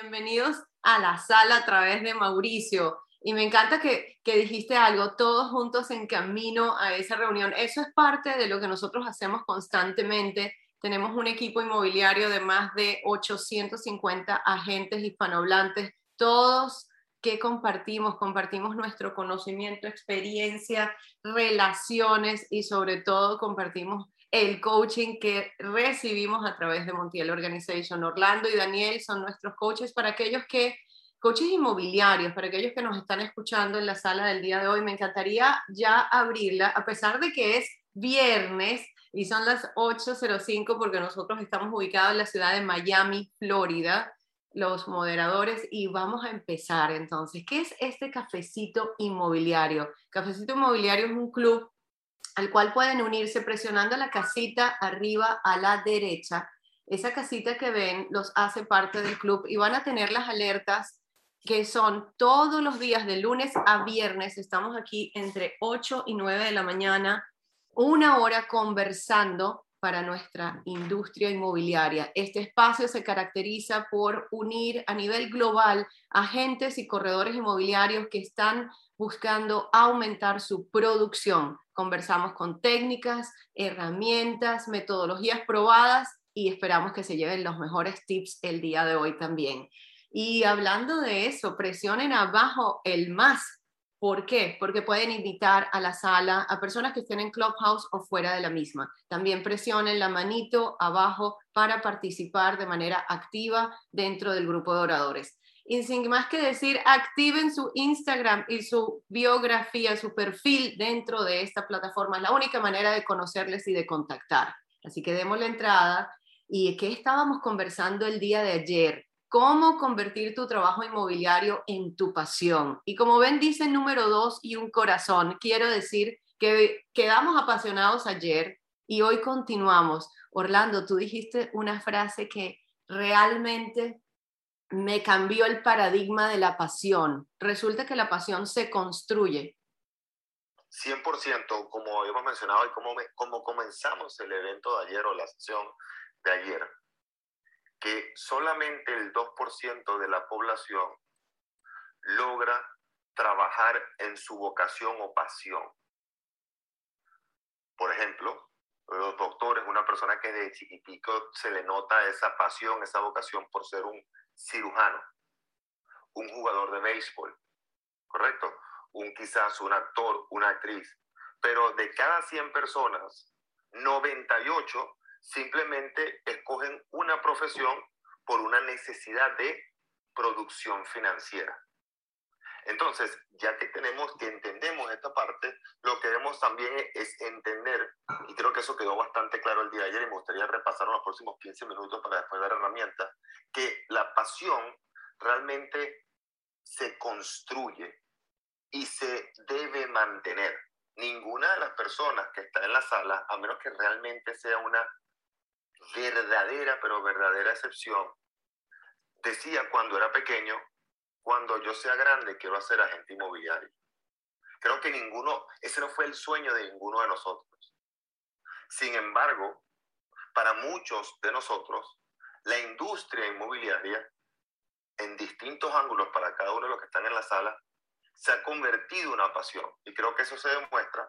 Bienvenidos a la sala a través de Mauricio. Y me encanta que, que, dijiste algo, todos juntos en camino a esa reunión. Eso es parte de lo que nosotros hacemos constantemente. Tenemos un equipo inmobiliario de más de 850 agentes hispanohablantes, todos que compartimos, compartimos nuestro conocimiento, experiencia, relaciones y sobre todo compartimos el coaching que recibimos a través de Montiel Organization. Orlando y Daniel son nuestros coaches para aquellos que, coaches inmobiliarios, para aquellos que nos están escuchando en la sala del día de hoy. Me encantaría ya abrirla, a pesar de que es viernes y son las 8.05 porque nosotros estamos ubicados en la ciudad de Miami, Florida, los moderadores, y vamos a empezar entonces. ¿Qué es este cafecito inmobiliario? Cafecito inmobiliario es un club al cual pueden unirse presionando la casita arriba a la derecha. Esa casita que ven los hace parte del club y van a tener las alertas que son todos los días de lunes a viernes. Estamos aquí entre 8 y 9 de la mañana, una hora conversando para nuestra industria inmobiliaria. Este espacio se caracteriza por unir a nivel global agentes y corredores inmobiliarios que están buscando aumentar su producción. Conversamos con técnicas, herramientas, metodologías probadas y esperamos que se lleven los mejores tips el día de hoy también. Y hablando de eso, presionen abajo el más. ¿Por qué? Porque pueden invitar a la sala a personas que estén en Clubhouse o fuera de la misma. También presionen la manito abajo para participar de manera activa dentro del grupo de oradores y sin más que decir, activen su Instagram y su biografía, su perfil dentro de esta plataforma. Es la única manera de conocerles y de contactar. Así que demos la entrada. ¿Y qué estábamos conversando el día de ayer? Cómo convertir tu trabajo inmobiliario en tu pasión. Y como ven, dice número dos y un corazón. Quiero decir que quedamos apasionados ayer y hoy continuamos. Orlando, tú dijiste una frase que realmente me cambió el paradigma de la pasión. Resulta que la pasión se construye. 100%, como hemos mencionado y como, como comenzamos el evento de ayer o la sesión de ayer, que solamente el 2% de la población logra trabajar en su vocación o pasión. Por ejemplo, los doctores, una persona que de chiquitico se le nota esa pasión, esa vocación por ser un cirujano, un jugador de béisbol, ¿correcto? Un quizás un actor, una actriz. Pero de cada 100 personas, 98 simplemente escogen una profesión por una necesidad de producción financiera. Entonces, ya que tenemos que entendemos esta parte, lo que debemos también es entender, y creo que eso quedó bastante claro el día de ayer y me gustaría repasar en los próximos 15 minutos para después dar herramientas, que la pasión realmente se construye y se debe mantener. Ninguna de las personas que está en la sala, a menos que realmente sea una verdadera, pero verdadera excepción, decía cuando era pequeño, cuando yo sea grande quiero ser agente inmobiliario. Creo que ninguno, ese no fue el sueño de ninguno de nosotros. Sin embargo, para muchos de nosotros, la industria inmobiliaria, en distintos ángulos para cada uno de los que están en la sala, se ha convertido en una pasión. Y creo que eso se demuestra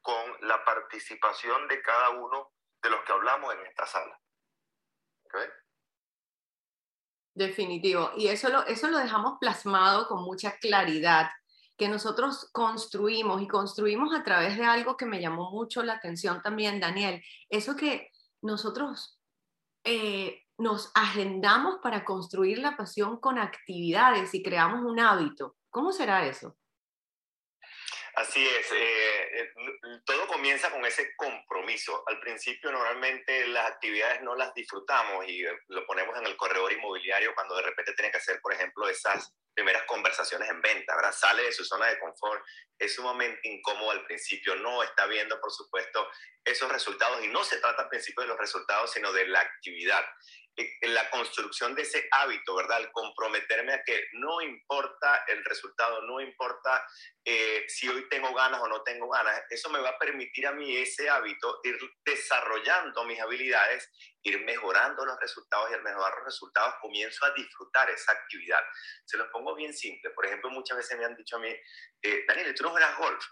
con la participación de cada uno de los que hablamos en esta sala. Definitivo. Y eso lo, eso lo dejamos plasmado con mucha claridad, que nosotros construimos y construimos a través de algo que me llamó mucho la atención también, Daniel. Eso que nosotros eh, nos agendamos para construir la pasión con actividades y creamos un hábito. ¿Cómo será eso? Así es, eh, eh, todo comienza con ese compromiso. Al principio normalmente las actividades no las disfrutamos y eh, lo ponemos en el corredor inmobiliario cuando de repente tiene que hacer, por ejemplo, esas primeras conversaciones en venta, ¿verdad? Sale de su zona de confort, es sumamente incómodo al principio, no está viendo, por supuesto, esos resultados y no se trata al principio de los resultados, sino de la actividad. La construcción de ese hábito, ¿verdad? El comprometerme a que no importa el resultado, no importa eh, si hoy tengo ganas o no tengo ganas, eso me va a permitir a mí ese hábito, ir desarrollando mis habilidades, ir mejorando los resultados y al mejorar los resultados comienzo a disfrutar esa actividad. Se los pongo bien simple. Por ejemplo, muchas veces me han dicho a mí, eh, Daniel, tú no juegas golf.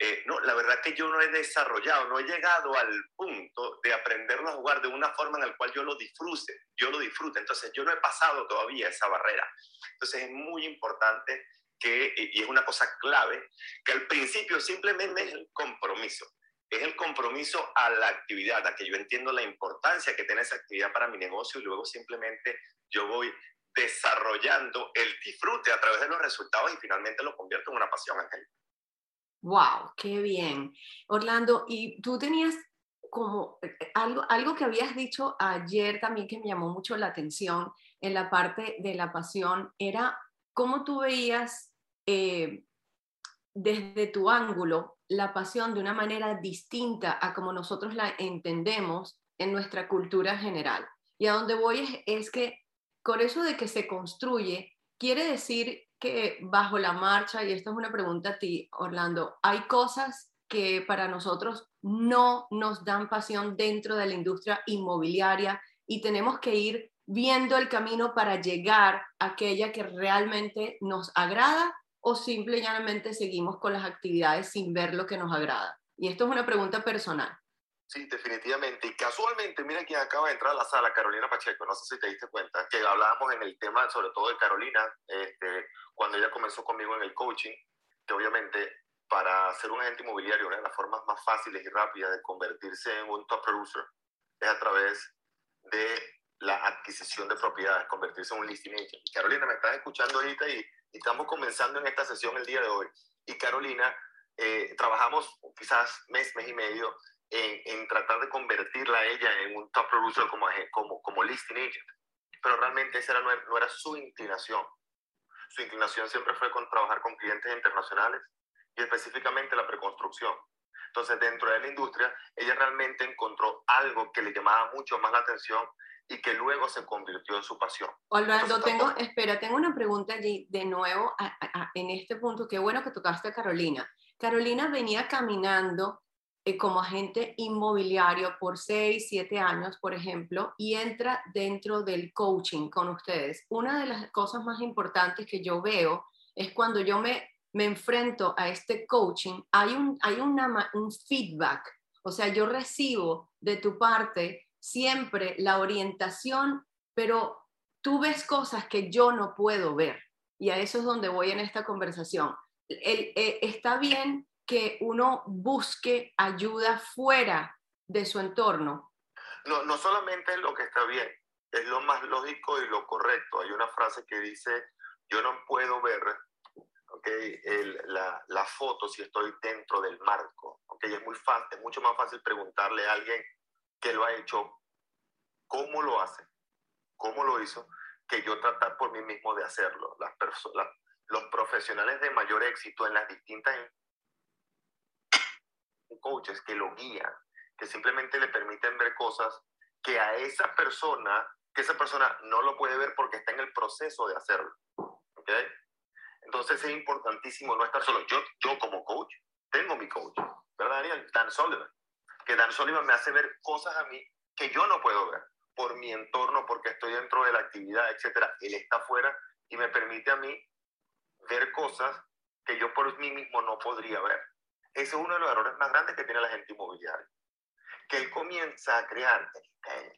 Eh, no, la verdad que yo no he desarrollado, no he llegado al punto de aprenderlo a jugar de una forma en la cual yo lo disfrute, yo lo disfrute. Entonces, yo no he pasado todavía esa barrera. Entonces, es muy importante que, y es una cosa clave, que al principio simplemente es el compromiso. Es el compromiso a la actividad, a que yo entiendo la importancia que tiene esa actividad para mi negocio y luego simplemente yo voy desarrollando el disfrute a través de los resultados y finalmente lo convierto en una pasión, Ángel. Wow, qué bien. Orlando, y tú tenías como eh, eh, algo, algo que habías dicho ayer también que me llamó mucho la atención en la parte de la pasión, era cómo tú veías eh, desde tu ángulo la pasión de una manera distinta a como nosotros la entendemos en nuestra cultura general. Y a donde voy es, es que con eso de que se construye, quiere decir que bajo la marcha, y esta es una pregunta a ti, Orlando, hay cosas que para nosotros no nos dan pasión dentro de la industria inmobiliaria y tenemos que ir viendo el camino para llegar a aquella que realmente nos agrada o simplemente seguimos con las actividades sin ver lo que nos agrada. Y esto es una pregunta personal. Sí, definitivamente. Y casualmente, mira quién acaba de entrar a la sala, Carolina Pacheco. No sé si te diste cuenta, que hablábamos en el tema, sobre todo de Carolina, este, cuando ella comenzó conmigo en el coaching, que obviamente para ser un agente inmobiliario, una de las formas más fáciles y rápidas de convertirse en un top producer es a través de la adquisición de propiedades, convertirse en un listing agent. Carolina, me estás escuchando ahorita y, estamos comenzando en esta sesión el día de hoy. Y Carolina, eh, trabajamos quizás mes, mes y medio en, tratar de convertirla a ella en un top producer como, como, como listing agent. Pero realmente esa era, no, era su inclinación. Su inclinación siempre fue con trabajar con clientes internacionales y específicamente la preconstrucción. Entonces, dentro de la industria, ella realmente encontró algo que le llamaba mucho más la atención y que luego se convirtió en su pasión. Orlando, tengo, espera, tengo una pregunta allí de nuevo en este punto. Qué bueno que tocaste a Carolina. Carolina venía caminando eh, como agente inmobiliario por 6, 7 años, por ejemplo, y entra dentro del coaching con ustedes. Una de las cosas más importantes que yo veo es cuando yo me, me enfrento a este coaching, hay, un, hay un feedback, o sea, yo recibo de tu parte siempre la orientación, pero tú ves cosas que yo no puedo ver. Y a eso es donde voy en esta conversación. Está bien que uno busque ayuda fuera de su entorno. No, no solamente es lo que está bien, es lo más lógico y lo correcto. Hay una frase que dice, yo no puedo ver okay, la, la, foto si estoy dentro del marco. Okay, es, muy fácil, es mucho más fácil preguntarle a alguien que lo ha hecho, cómo lo hace, cómo lo hizo, que yo tratar por mí mismo de hacerlo. Las personas, los profesionales de mayor éxito en las distintas coaches que lo guían, que simplemente le permiten ver cosas que a esa persona, que esa persona no lo puede ver porque está en el proceso de hacerlo. ¿okay? Entonces es importantísimo no estar solo. Yo, yo como coach, tengo mi coach, ¿verdad, Daniel? Dan Sullivan. Que Dan Sullivan me hace ver cosas a mí que yo no puedo ver por mi entorno, porque estoy dentro de la actividad, etcétera. Él está afuera y me permite a mí ver cosas que yo por mí mismo no podría ver. Ese es uno de los errores más grandes que tiene la gente inmobiliaria. Que él comienza a crear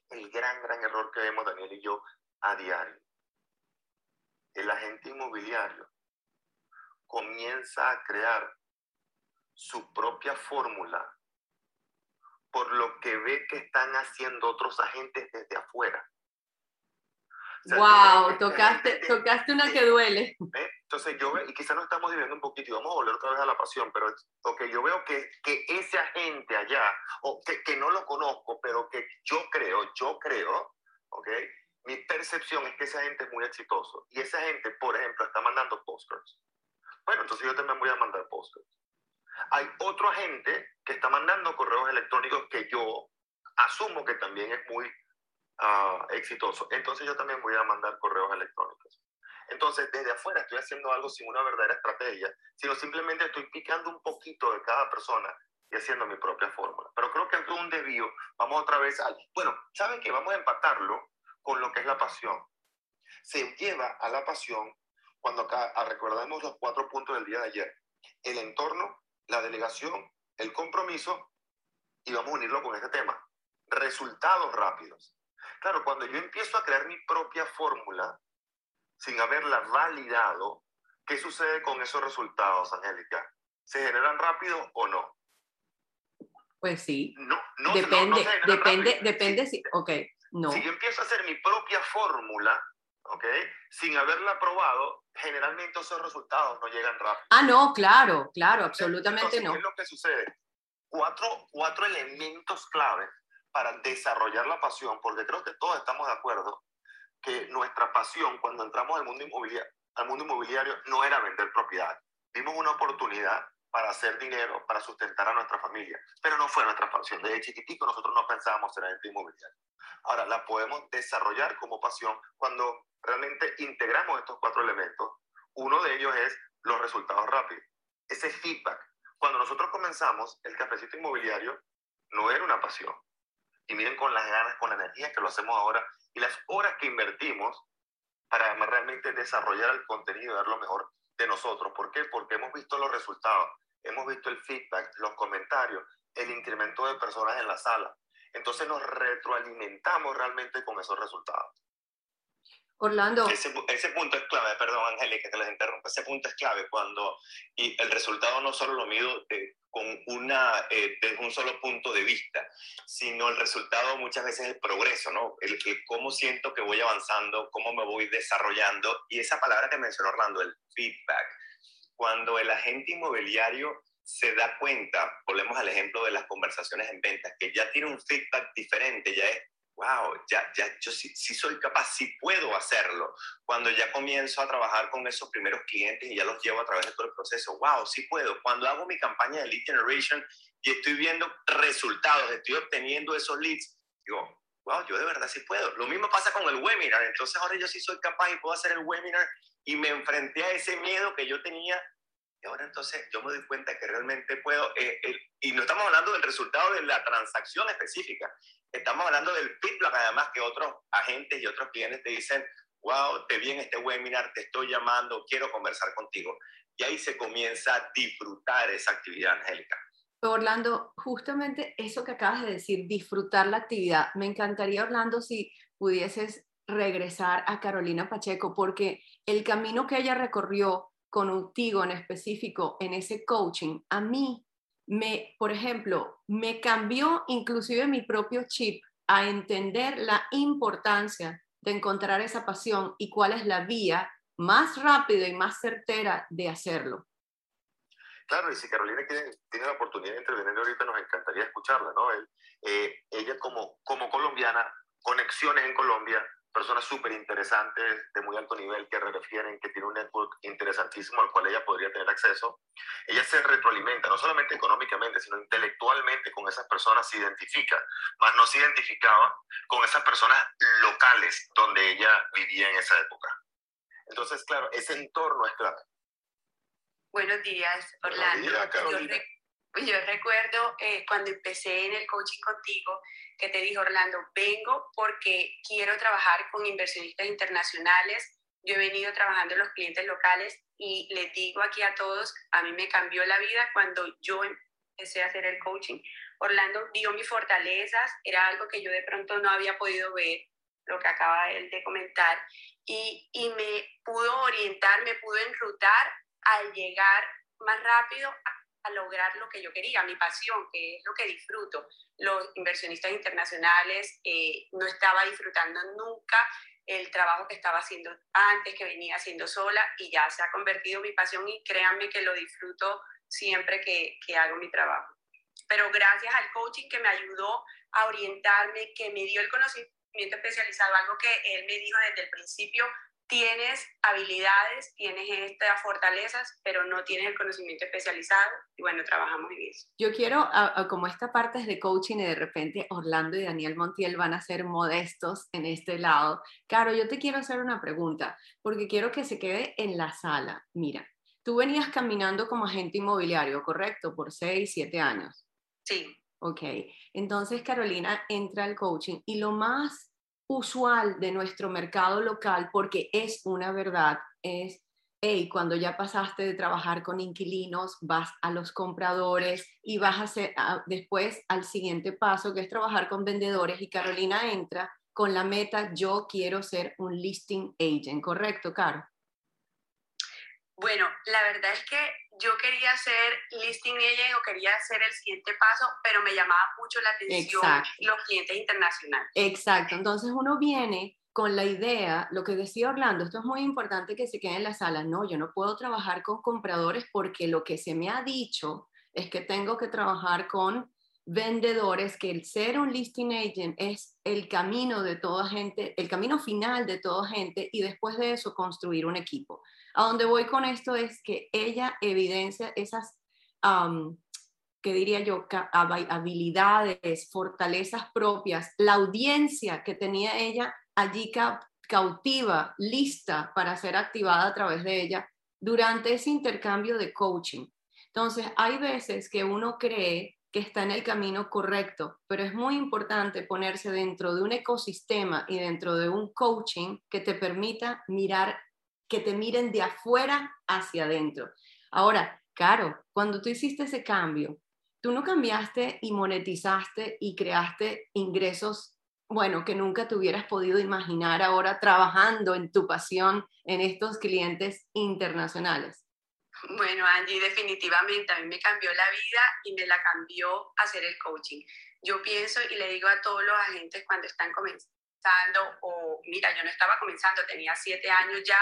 el gran, gran error que vemos Daniel y yo a diario. El agente inmobiliario comienza a crear su propia fórmula por lo que ve que están haciendo otros agentes desde afuera wow, tocaste, tocaste una que duele. Entonces yo veo, y quizás nos estamos dividiendo un poquito y vamos a volver otra vez a la pasión, pero okay, yo veo que, que ese agente allá, o que, que no lo conozco, pero que yo creo, yo creo, ¿ok? Mi percepción es que ese agente es muy exitoso. Y ese agente, por ejemplo, está mandando postcards. Bueno, entonces yo también voy a mandar postcards. Hay otro agente que está mandando correos electrónicos que yo asumo que también es muy ah, exitoso, entonces yo también voy a mandar correos electrónicos. Entonces, desde afuera estoy haciendo algo sin una verdadera estrategia, sino simplemente estoy picando un poquito de cada persona y haciendo mi propia fórmula. Pero creo que es un desvío, vamos otra vez al... Bueno, ¿saben qué? Vamos a empatarlo con lo que es la pasión. Se lleva a la pasión cuando acá ah, recordamos los cuatro puntos del día de ayer. El entorno, la delegación, el compromiso y vamos a unirlo con este tema. Resultados rápidos. Claro, cuando yo empiezo a crear mi propia fórmula, sin haberla validado, ¿qué sucede con esos resultados, Angélica? ¿Se generan rápido o no? Pues sí. No, no, depende, depende, depende si, ok, no. Si yo empiezo a hacer mi propia fórmula, ok, sin haberla probado, generalmente esos resultados no llegan rápido. Ah, no, claro, claro, absolutamente no. ¿Qué es lo que sucede? Cuatro, cuatro elementos clave para desarrollar la pasión, porque creo que todos estamos de acuerdo que nuestra pasión cuando entramos al mundo inmobiliario, al mundo inmobiliario no era vender propiedad. Vimos una oportunidad para hacer dinero, para sustentar a nuestra familia, pero no fue nuestra pasión. Desde chiquitico nosotros no pensábamos en agente inmobiliario. Ahora la podemos desarrollar como pasión cuando realmente integramos estos cuatro elementos. Uno de ellos es los resultados rápidos. Ese feedback. Cuando nosotros comenzamos, el cafecito inmobiliario no era una pasión. Y miren con las ganas, con la energía que lo hacemos ahora, y las horas que invertimos para realmente desarrollar el contenido y dar lo mejor de nosotros. ¿Por qué? Porque hemos visto los resultados, hemos visto el feedback, los comentarios, el incremento de personas en la sala. Entonces nos retroalimentamos realmente con esos resultados. Orlando. Ese, ese, punto es clave, perdón Angélica que les interrumpa, ese punto es clave cuando y el resultado no solo lo mido con una, eh, desde un solo punto de vista, sino el resultado muchas veces es el progreso, ¿no? El, el, cómo siento que voy avanzando, cómo me voy desarrollando y esa palabra que mencionó Orlando, el feedback. Cuando el agente inmobiliario se da cuenta, volvemos al ejemplo de las conversaciones en ventas, que ya tiene un feedback diferente, ya es wow, ya, ya yo sí, sí, soy capaz, sí puedo hacerlo. Cuando ya comienzo a trabajar con esos primeros clientes y ya los llevo a través de todo el proceso, wow, sí puedo. Cuando hago mi campaña de lead generation y estoy viendo resultados, estoy obteniendo esos leads, digo, wow, yo de verdad sí puedo. Lo mismo pasa con el webinar. Entonces ahora yo sí soy capaz y puedo hacer el webinar y me enfrenté a ese miedo que yo tenía y ahora entonces yo me doy cuenta que realmente puedo, eh, y no estamos hablando del resultado de la transacción específica, estamos hablando del feedback además que otros agentes y otros clientes te dicen, wow, te vi en este webinar, te estoy llamando, quiero conversar contigo. Y ahí se comienza a disfrutar esa actividad, Angélica. Orlando, justamente eso que acabas de decir, disfrutar la actividad. Me encantaría, Orlando, si pudieses regresar a Carolina Pacheco, porque el camino que ella recorrió contigo en específico en ese coaching, a mí me, por ejemplo, me cambió inclusive mi propio chip a entender la importancia de encontrar esa pasión y cuál es la vía más rápida y más certera de hacerlo. Claro, y si Carolina tiene, la oportunidad de intervenir ahorita, nos encantaría escucharla, ¿no? Eh, ella como, como colombiana, conexiones en Colombia, personas súper interesantes de muy alto nivel que refieren que tiene un network interesantísimo al cual ella podría tener acceso. Ella se retroalimenta, no solamente económicamente, sino intelectualmente con esas personas, se identifica, más no se identificaba con esas personas locales donde ella vivía en esa época. Entonces, claro, ese entorno es clave. Buenos días, Orlando. Buenos días, yo, recuerdo eh, cuando empecé en el coaching contigo, que te dijo Orlando, vengo porque quiero trabajar con inversionistas internacionales. Yo he venido trabajando en los clientes locales y les digo aquí a todos, a mí me cambió la vida cuando yo empecé a hacer el coaching. Orlando dio mis fortalezas, era algo que yo de pronto no había podido ver, lo que acaba él de comentar, y, y me pudo orientar, me pudo enrutar al llegar más rápido a lograr lo que yo quería, mi pasión, que es lo que disfruto. Los inversionistas internacionales eh, no estaba disfrutando nunca el trabajo que estaba haciendo antes, que venía haciendo sola, y ya se ha convertido mi pasión y créanme que lo disfruto siempre que, que hago mi trabajo. Pero gracias al coaching que me ayudó a orientarme, que me dio el conocimiento especializado, algo que él me dijo desde el principio, tienes habilidades, tienes estas fortalezas, pero no tienes el conocimiento especializado y bueno, trabajamos en eso. Yo quiero, como esta parte es de coaching y de repente Orlando y Daniel Montiel van a ser modestos en este lado. Caro, yo te quiero hacer una pregunta porque quiero que se quede en la sala. Mira, tú venías caminando como agente inmobiliario, ¿correcto? Por seis, siete años. Sí. Ok, entonces Carolina entra al coaching y lo más usual de nuestro mercado local, porque es una verdad, es, hey, cuando ya pasaste de trabajar con inquilinos, vas a los compradores y vas a hacer después al siguiente paso, que es trabajar con vendedores. Y Carolina entra con la meta, yo quiero ser un listing agent, ¿correcto, Caro? Bueno, la verdad es que yo quería ser listing agent o quería hacer el siguiente paso, pero me llamaba mucho la atención los clientes internacionales. Exacto, entonces uno viene con la idea, lo que decía Orlando, esto es muy importante que se quede en la sala, no, yo no puedo trabajar con compradores porque lo que se me ha dicho es que tengo que trabajar con vendedores, que el ser un listing agent es el camino de toda gente, el camino final de toda gente y después de eso construir un equipo. A donde voy con esto es que ella evidencia esas, que diría yo, habilidades, fortalezas propias, la audiencia que tenía ella allí cautiva, lista para ser activada a través de ella durante ese intercambio de coaching. Entonces, hay veces que uno cree que está en el camino correcto, pero es muy importante ponerse dentro de un ecosistema y dentro de un coaching que te permita mirar que te miren de afuera hacia adentro. Ahora, Caro, cuando tú hiciste ese cambio, tú no cambiaste y monetizaste y creaste ingresos, bueno, que nunca te hubieras podido imaginar ahora trabajando en tu pasión en estos clientes internacionales. Bueno, Angie, definitivamente a mí me cambió la vida y me la cambió hacer el coaching. Yo pienso y le digo a todos los agentes cuando están comenzando, o mira, yo no estaba comenzando, tenía siete años ya,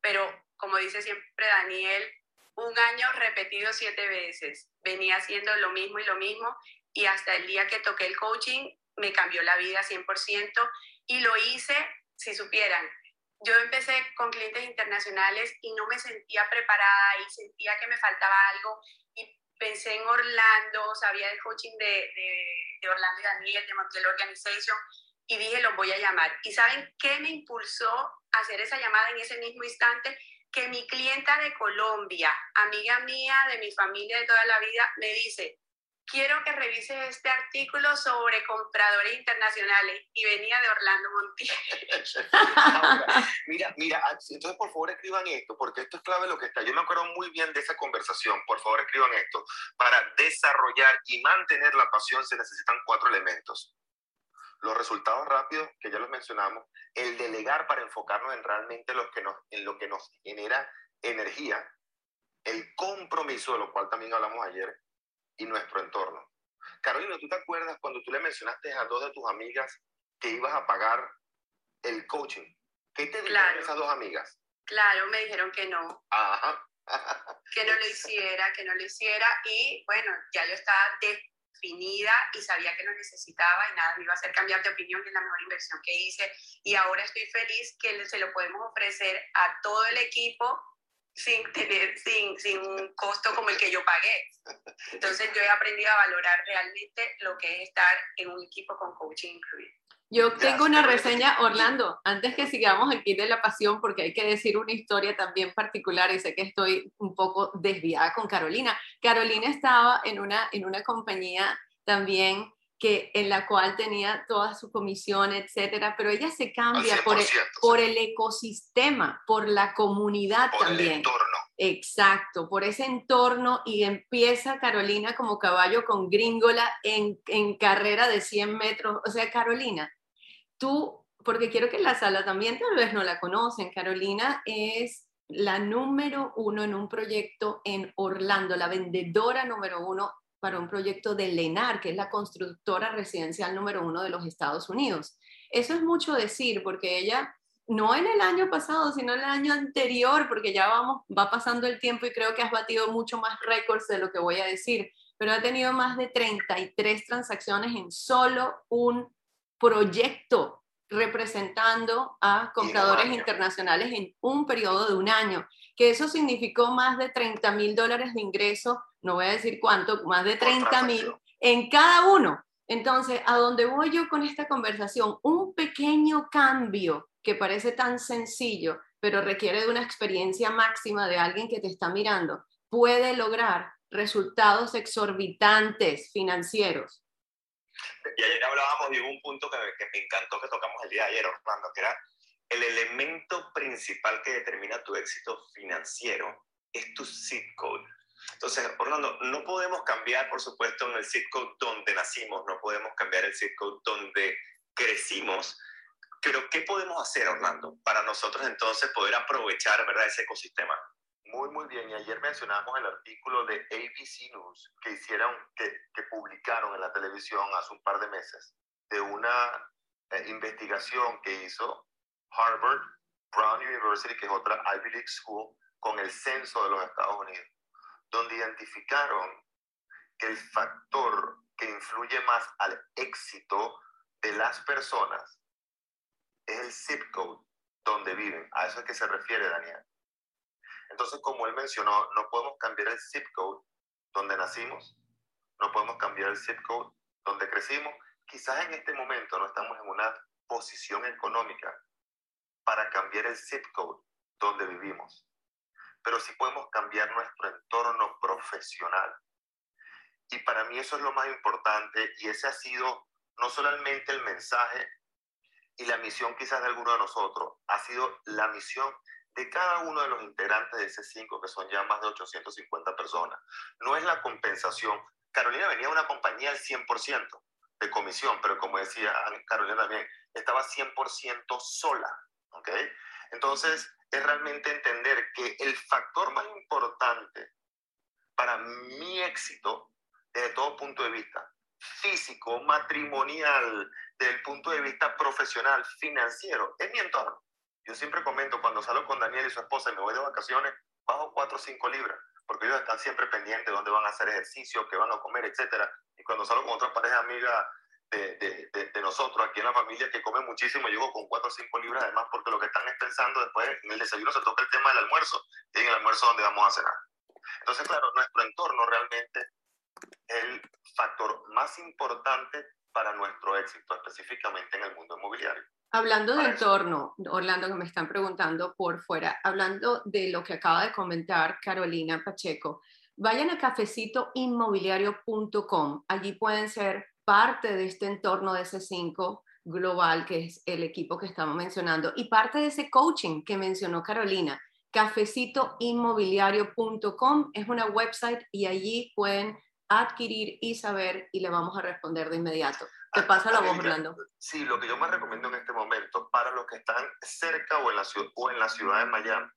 pero como dice siempre Daniel, un año repetido siete veces, venía haciendo lo mismo y lo mismo y hasta el día que toqué el coaching me cambió la vida 100% y lo hice, si supieran, yo empecé con clientes internacionales y no me sentía preparada y sentía que me faltaba algo y pensé en Orlando, sabía del coaching de, de, Orlando y Daniel, de Montiel Organization y dije, los voy a llamar. ¿Y saben qué me impulsó hacer esa llamada en ese mismo instante? Que mi clienta de Colombia, amiga mía de mi familia de toda la vida, me dice, quiero que revises este artículo sobre compradores internacionales y venía de Orlando Montiel. mira, mira, entonces por favor escriban esto, porque esto es clave lo que está. Yo me acuerdo muy bien de esa conversación. Por favor escriban esto. Para desarrollar y mantener la pasión se necesitan cuatro elementos los resultados rápidos, que ya los mencionamos, el delegar para enfocarnos en realmente lo que nos, en lo que nos genera energía, el compromiso, de lo cual también hablamos ayer, y nuestro entorno. Carolina, ¿tú te acuerdas cuando tú le mencionaste a dos de tus amigas que ibas a pagar el coaching? ¿Qué te dijeron esas dos amigas? Claro, me dijeron que no. Ajá. que no lo hiciera, que no lo hiciera. Y bueno, ya yo estaba definida y sabía que lo necesitaba y nada, me iba a hacer cambiar de opinión, es la mejor inversión que hice. Y ahora estoy feliz que se lo podemos ofrecer a todo el equipo sin tener, sin, sin un costo como el que yo pagué. Entonces yo he aprendido a valorar realmente lo que es estar en un equipo con coaching incluido. Yo tengo una reseña, Orlando, antes que sigamos aquí de la pasión, porque hay que decir una historia también particular y sé que estoy un poco desviada con Carolina. Carolina estaba en una, en una compañía también que, en la cual tenía toda su comisión, etcétera, pero ella se cambia por el, por el, ecosistema, por la comunidad por también. El entorno. Exacto, por ese entorno y empieza Carolina como caballo con gringola en, en carrera de 100 metros. O sea, Carolina, tú, porque quiero que la sala también tal vez no la conocen, Carolina es la número uno en un proyecto en Orlando, la vendedora número uno para un proyecto de Lenar, que es la constructora residencial número uno de los Estados Unidos. Eso es mucho decir, porque ella, no en el año pasado, sino en el año anterior, porque ya vamos, va pasando el tiempo y creo que has batido mucho más récords de lo que voy a decir, pero ha tenido más de 33 transacciones en solo un proyecto representando a compradores internacionales en un periodo de un año, que eso significó más de 30 mil dólares de ingreso, no voy a decir cuánto, más de 30 mil en cada uno. Entonces, ¿a dónde voy yo con esta conversación? Un pequeño cambio que parece tan sencillo, pero requiere de una experiencia máxima de alguien que te está mirando, puede lograr resultados exorbitantes financieros. Y ayer hablábamos de un punto que me, encantó que tocamos el día de ayer, Orlando, que era el elemento principal que determina tu éxito financiero es tu zip code. Entonces, Orlando, no podemos cambiar, por supuesto, en el zip code donde nacimos, no podemos cambiar el zip code donde crecimos, pero ¿qué podemos hacer, Orlando, para nosotros entonces poder aprovechar ¿verdad? ese ecosistema? Muy, muy bien. Y ayer mencionamos el artículo de ABC News que hicieron, que, publicaron en la televisión hace un par de meses, de una eh, investigación que hizo Harvard, Brown University, que es otra Ivy League School, con el censo de los Estados Unidos, donde identificaron que el factor que influye más al éxito de las personas es el zip code donde viven. A eso es que se refiere Daniel. Entonces, como él mencionó, no podemos cambiar el zip code donde nacimos, no podemos cambiar el zip code donde crecimos. Quizás en este momento no estamos en una posición económica para cambiar el zip code donde vivimos, pero sí podemos cambiar nuestro entorno profesional. Y para mí eso es lo más importante y ese ha sido no solamente el mensaje y la misión quizás de alguno de nosotros, ha sido la misión de cada uno de los integrantes de ese 5, que son ya más de 850 personas. No es la compensación. Carolina venía de una compañía al 100% de comisión, pero como decía Carolina también, estaba 100% sola. ¿ok? Entonces, es realmente entender que el factor más importante para mi éxito, desde todo punto de vista, físico, matrimonial, desde el punto de vista profesional, financiero, es mi entorno. Yo siempre comento, cuando salgo con Daniel y su esposa y me voy de vacaciones, bajo 4 o 5 libras, porque ellos están siempre pendientes de dónde van a hacer ejercicio, qué van a comer, etc. Y cuando salgo con otra pareja amiga de, de, de, nosotros aquí en la familia que come muchísimo, llego con 4 o 5 libras además, porque lo que están es pensando después en el desayuno se toca el tema del almuerzo y en el almuerzo donde vamos a cenar. Entonces, claro, nuestro entorno realmente es el factor más importante para nuestro éxito, específicamente en el mundo inmobiliario. Hablando de entorno, Orlando, que me están preguntando por fuera, hablando de lo que acaba de comentar Carolina Pacheco, vayan a cafecitoinmobiliario.com. Allí pueden ser parte de este entorno de C5 global, que es el equipo que estamos mencionando, y parte de ese coaching que mencionó Carolina. Cafecitoinmobiliario.com es una website y allí pueden adquirir y saber y le vamos a responder de inmediato. ¿Qué pasa la voz, Orlando? Sí, lo que yo más recomiendo en este momento para los que están cerca o en la, ciudad, o en la ciudad de Miami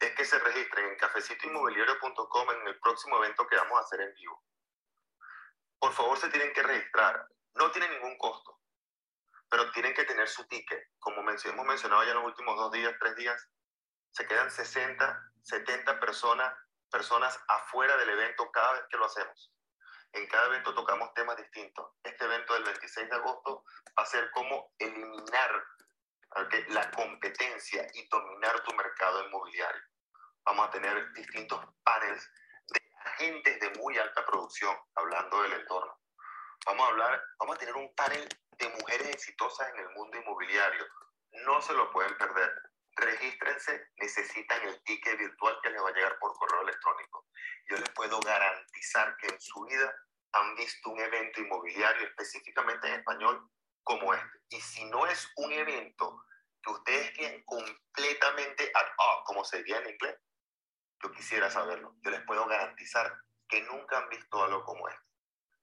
es que se registren en cafecitoinmobiliario.com en el próximo evento que vamos a hacer en vivo. Por favor, se tienen que registrar. No tiene ningún costo, pero tienen que tener su ticket. Como hemos mencionado ya en los últimos dos días, tres días, se quedan 60, 70 personas, personas afuera del evento cada vez que lo hacemos. En cada evento tocamos temas distintos. Este evento del 26 de agosto va a ser como eliminar la competencia y dominar tu mercado inmobiliario. Vamos a tener distintos paneles de agentes de muy alta producción hablando del entorno. Vamos a hablar, vamos a tener un panel de mujeres exitosas en el mundo inmobiliario. No se lo pueden perder. Regístrense, necesitan el ticket virtual que les va a llegar por correo electrónico. Yo les puedo garantizar que en su vida han visto un evento inmobiliario específicamente en español como este. Y si no es un evento que ustedes tienen completamente ad hoc, como se diría en inglés, yo quisiera saberlo. Yo les puedo garantizar que nunca han visto algo como este.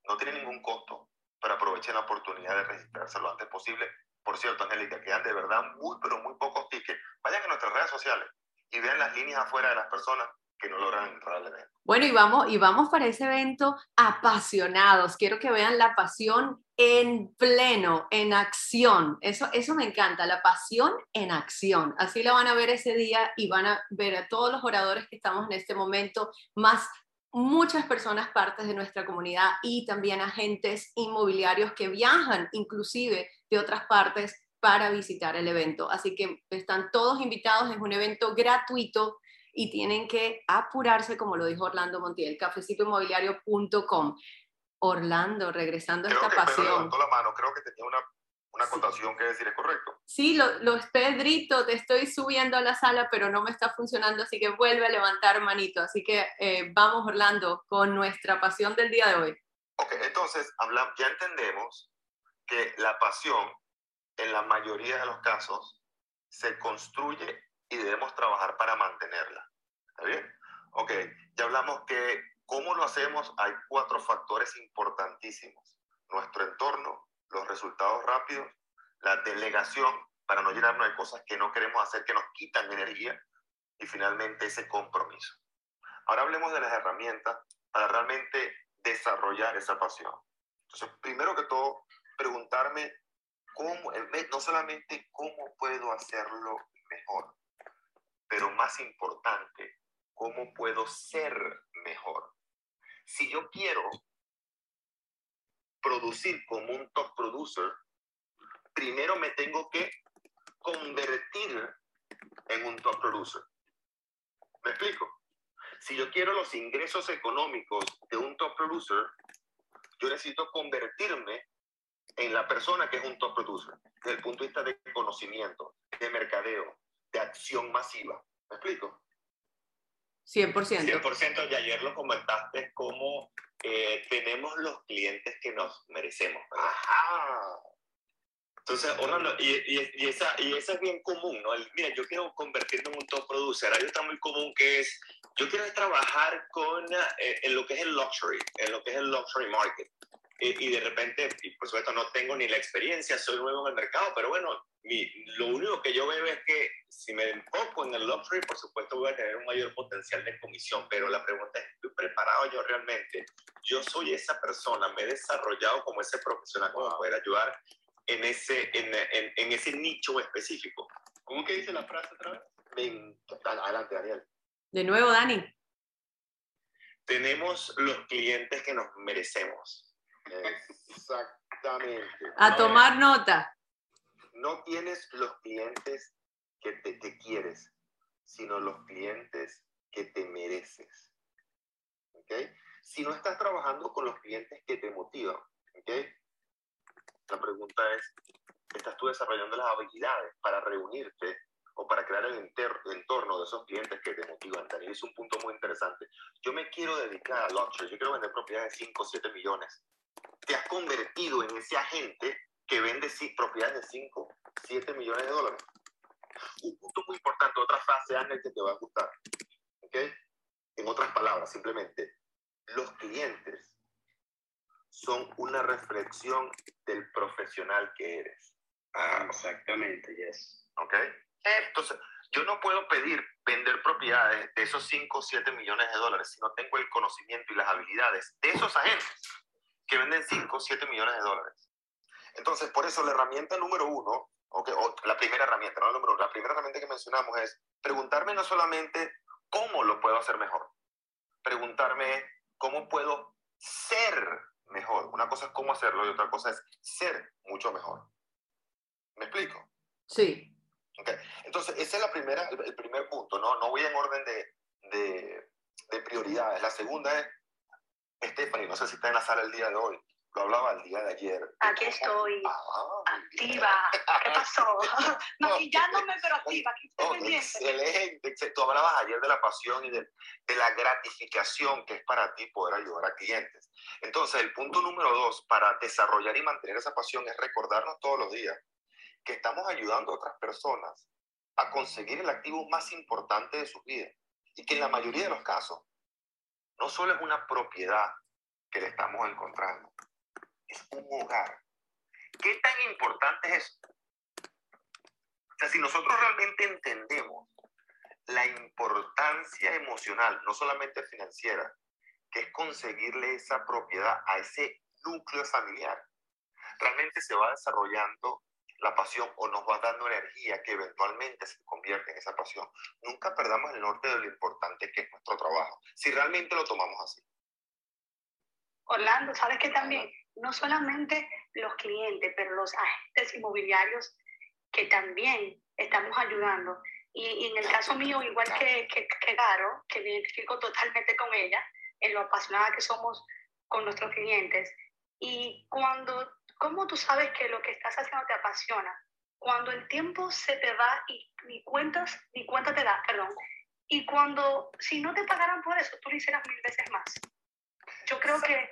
No tiene ningún costo, pero aprovechen la oportunidad de registrarse lo antes posible. Por cierto, Angélica, quedan de verdad muy, pero muy pocos tickets. Vayan a nuestras redes sociales y vean las líneas afuera de las personas que no logran entrar al evento. Bueno, y vamos, y vamos para ese evento apasionados. Quiero que vean la pasión en pleno, en acción. Eso, eso me encanta, la pasión en acción. Así la van a ver ese día y van a ver a todos los oradores que estamos en este momento, más muchas personas partes de nuestra comunidad y también agentes inmobiliarios que viajan inclusive de otras partes para visitar el evento. Así que están todos invitados, es un evento gratuito y tienen que apurarse, como lo dijo Orlando Montiel, cafecitoinmobiliario.com. Orlando, regresando a esta que pasión. levantó la mano, creo que tenía una, una acotación que decir, ¿es correcto? Sí, lo, lo Pedrito, te estoy subiendo a la sala, pero no me está funcionando, así que vuelve a levantar manito. Así que eh, vamos, Orlando, con nuestra pasión del día de hoy. Ok, entonces hablamos, ya entendemos que la pasión, en la mayoría de los casos, se construye y debemos trabajar para mantenerla. ¿Está bien? Ok, ya hablamos que cómo lo hacemos, hay cuatro factores importantísimos. Nuestro entorno, los resultados rápidos, la delegación para no llenarnos de cosas que no queremos hacer, que nos quitan energía, y finalmente ese compromiso. Ahora hablemos de las herramientas para realmente desarrollar esa pasión. Entonces, primero que todo, preguntarme no solamente cómo puedo hacerlo mejor, pero más importante, cómo puedo ser mejor. Si yo quiero producir como un top producer, primero me tengo que convertir en un top producer. ¿Me explico? Si yo quiero los ingresos económicos de un top producer, yo necesito convertirme en la persona que es un top producer, desde el punto de vista de conocimiento, de mercadeo, de acción masiva. ¿Me explico? 100%. 100%, y ayer lo comentaste, como eh, tenemos los clientes que nos merecemos. Ajá. Entonces, Orlando, y, y, y, esa, y esa es bien común, ¿no? El, mira, yo quiero convertirme en un top producer. Hay otra muy común que es, yo quiero trabajar con, eh, en lo que es el luxury, en lo que es el luxury market. Y, y, de repente, y por supuesto no tengo ni la experiencia, soy nuevo en el mercado, pero bueno, mi, lo único que yo veo es que si me enfoco en el luxury, por supuesto voy a tener un mayor potencial de comisión, pero la pregunta es, ¿estoy preparado yo realmente? Yo soy esa persona, me he desarrollado como ese profesional como poder ayudar en ese, en, en, en, ese nicho específico. ¿Cómo que dice la frase otra vez? Ven, adelante, Daniel. De nuevo, Dani. Tenemos los clientes que nos merecemos. Exactamente. A tomar nota. No tienes los clientes que te, te quieres, sino los clientes que te mereces. ¿Ok? Si no estás trabajando con los clientes que te motivan, ¿ok? La pregunta es, ¿estás tú desarrollando las habilidades para reunirte o para crear el, entorno de esos clientes que te motivan? Daniel es un punto muy interesante. Yo me quiero dedicar a luxury, yo quiero vender propiedades de 5 o 7 millones. Te has convertido en ese agente que vende propiedades de 5, 7 millones de dólares. Un punto muy importante, otra frase, Ángel, que te va a gustar. ¿Ok? En otras palabras, simplemente, los clientes son una reflexión del profesional que eres. Ah, exactamente, yes. ¿Ok? Entonces, yo no puedo pedir vender propiedades de esos 5 o 7 millones de dólares si no tengo el conocimiento y las habilidades de esos agentes que venden 5 o 7 millones de dólares. Entonces, por eso la herramienta número uno, okay, o la primera herramienta, no la número uno, la primera herramienta que mencionamos es preguntarme no solamente cómo lo puedo hacer mejor, preguntarme cómo puedo ser mejor. Una cosa es cómo hacerlo y otra cosa es ser mucho mejor. ¿Me explico? Sí. Okay. Entonces, ese es la primera, el primer punto, ¿no? No voy en orden de, de, de prioridades. La segunda es, Stephanie, no sé si está en la sala el día de hoy, lo hablaba el día de ayer. Aquí estoy, ah, activa. ¿Qué pasó? Maquillándome, pero activa. Aquí estoy oh, excelente. Tú hablabas ayer de la pasión y de, de, la gratificación que es para ti poder ayudar a clientes. Entonces, el punto número dos para desarrollar y mantener esa pasión es recordarnos todos los días que estamos ayudando a otras personas a conseguir el activo más importante de su vida. Y que en la mayoría de los casos no solo es una propiedad que le estamos encontrando, es un hogar. ¿Qué tan importante es eso? O sea, si nosotros realmente entendemos la importancia emocional, no solamente financiera, que es conseguirle esa propiedad a ese núcleo familiar, realmente se va desarrollando la pasión o nos va dando energía que eventualmente se convierte en esa pasión. Nunca perdamos el norte de lo importante que es nuestro trabajo, si realmente lo tomamos así. Orlando, ¿sabes qué también? No solamente los clientes, pero los agentes inmobiliarios que también estamos ayudando. Y, en el caso mío, igual que, que, que Garo, que me identifico totalmente con ella, en lo apasionada que somos con nuestros clientes. Y cuando, ¿cómo tú sabes que lo que estás haciendo te apasiona? Cuando el tiempo se te va y ni cuentas, ni cuenta te das, perdón. Y cuando, si no te pagaran por eso, tú lo hicieras mil veces más. Yo creo que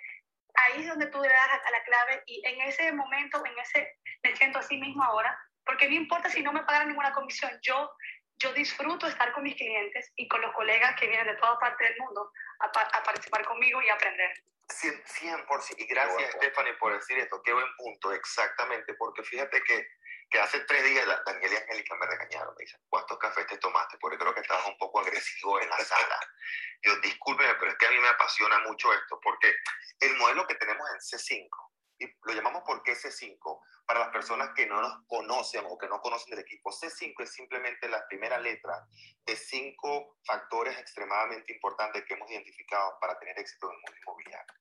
ahí es donde tú le das a la clave y en ese momento, en ese, me siento así mismo ahora, porque no importa si no me pagaran ninguna comisión, yo, yo disfruto estar con mis clientes y con los colegas que vienen de toda parte del mundo a, a participar conmigo y aprender. 100%, 100%. Y gracias, Stephanie, por decir esto. Qué buen punto, exactamente, porque fíjate que, que hace tres días Daniel y Angélica me regañaron. Me dicen, ¿cuántos cafés te tomaste? Porque creo que estabas un poco agresivo en la sala. Yo, discúlpeme, pero es que a mí me apasiona mucho esto, porque el modelo que tenemos en C5, y lo llamamos por qué C5, para las personas que no nos conocen o que no conocen del equipo, C5 es simplemente la primera letra de cinco factores extremadamente importantes que hemos identificado para tener éxito en el mundo inmobiliario.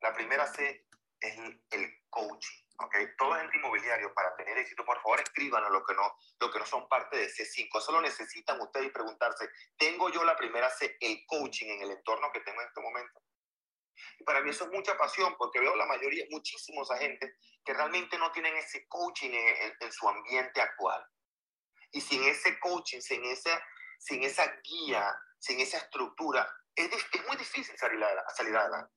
La primera C es el, coaching. ¿okay? Todo ente inmobiliario para tener éxito, por favor escriban lo que no, lo que no son parte de C5. Eso lo necesitan ustedes preguntarse, ¿tengo yo la primera C, el coaching en el entorno que tengo en este momento? Y para mí eso es mucha pasión porque veo la mayoría, muchísimos agentes que realmente no tienen ese coaching en, su ambiente actual. Y sin ese coaching, sin esa, sin esa guía, sin esa estructura, es, es muy difícil salir, a, salir adelante.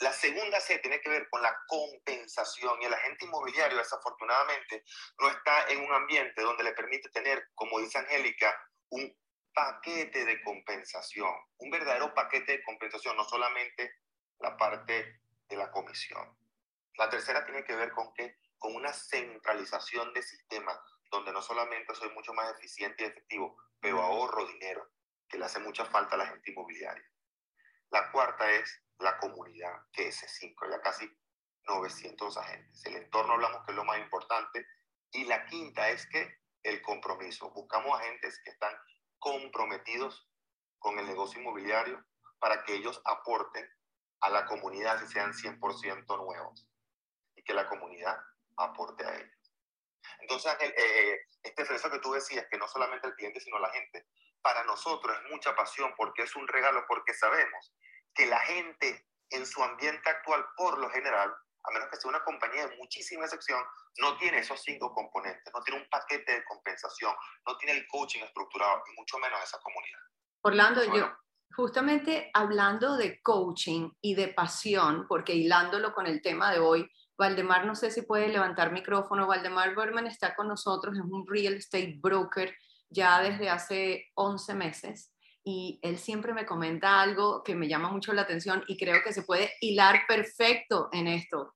La segunda C tiene que ver con la compensación y el agente inmobiliario desafortunadamente no está en un ambiente donde le permite tener, como dice Angélica, un paquete de compensación, un verdadero paquete de compensación, no solamente la parte de la comisión. La tercera tiene que ver con que con una centralización de sistemas donde no solamente soy mucho más eficiente y efectivo, pero ahorro dinero, que le hace mucha falta a la gente inmobiliaria. La cuarta es la comunidad, que es C5, ya casi 900 agentes. El entorno hablamos que es lo más importante. Y la quinta es que el compromiso. Buscamos agentes que están comprometidos con el negocio inmobiliario para que ellos aporten a la comunidad si sean 100% nuevos y que la comunidad aporte a ellos. Entonces, Ángel, eh, este proceso que tú decías, que no solamente el cliente, sino la gente, para nosotros es mucha pasión porque es un regalo, porque sabemos que la gente en su ambiente actual, por lo general, a menos que sea una compañía de muchísima excepción, no tiene esos cinco componentes, no tiene un paquete de compensación, no tiene el coaching estructurado y mucho menos esa comunidad. Orlando, yo, justamente hablando de coaching y de pasión, porque hilándolo con el tema de hoy, Valdemar, no sé si puede levantar micrófono. Valdemar Berman está con nosotros, es un real estate broker ya desde hace 11 meses y él siempre me comenta algo que me llama mucho la atención y creo que se puede hilar perfecto en esto.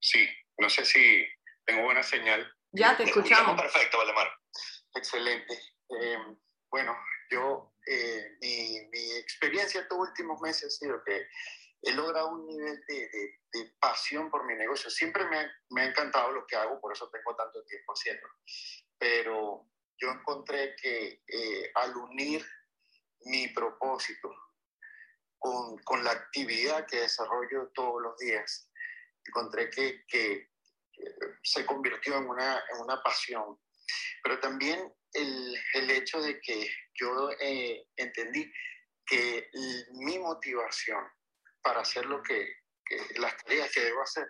Sí, no sé si tengo buena señal. Ya te escuchamos. Perfecto, Valdemar. Excelente. Em, bueno, yo, eh, mi, experiencia estos últimos meses ha sido que he logrado un nivel de, pasión por mi negocio. Siempre me, me, ha encantado lo que hago, por eso tengo tanto tiempo haciendo. Pero yo encontré que eh, al unir mi propósito con, con, la actividad que desarrollo todos los días, encontré que, que, se convirtió en una, en una pasión. Pero también el, el hecho de que yo eh, entendí que mi motivación para hacer lo que, las tareas que debo hacer,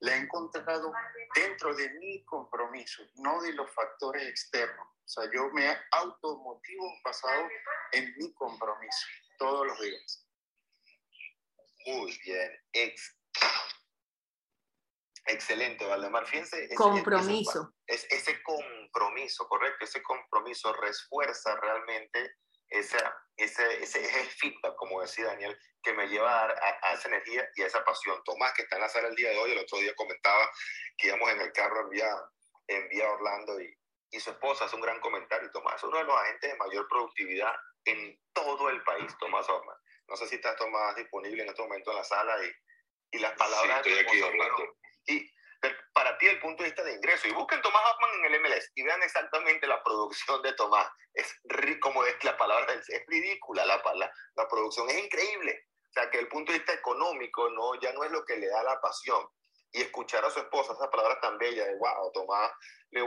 la he encontrado dentro de mi compromiso, no de los factores externos. O sea, yo me automotivo basado en mi compromiso todos los días. Muy bien. Excelente, Valdemar. Fíjense. compromiso. Es, ese compromiso, correcto. Ese compromiso refuerza realmente esa, ese, ese, feedback, como decía Daniel, que me lleva a, dar a, esa energía y a esa pasión. Tomás, que está en la sala el día de hoy, el otro día comentaba que íbamos en el carro en vía, en vía Orlando y, y su esposa hace un gran comentario. Tomás es uno de los agentes de mayor productividad en todo el país, Tomás Orman. No sé si está Tomás disponible en este momento en la sala y, y las palabras... Sí, estoy aquí, Orlando. Y para ti el punto de vista de ingreso. Y busquen Tomás Hoffman en el MLS y vean exactamente la producción de Tomás. Es como es la palabra, es ridícula la, la, la producción, es increíble. O sea, que el punto de vista económico no, ya no es lo que le da la pasión. y escuchar a su esposa esas palabras tan bellas de wow, Tomás le,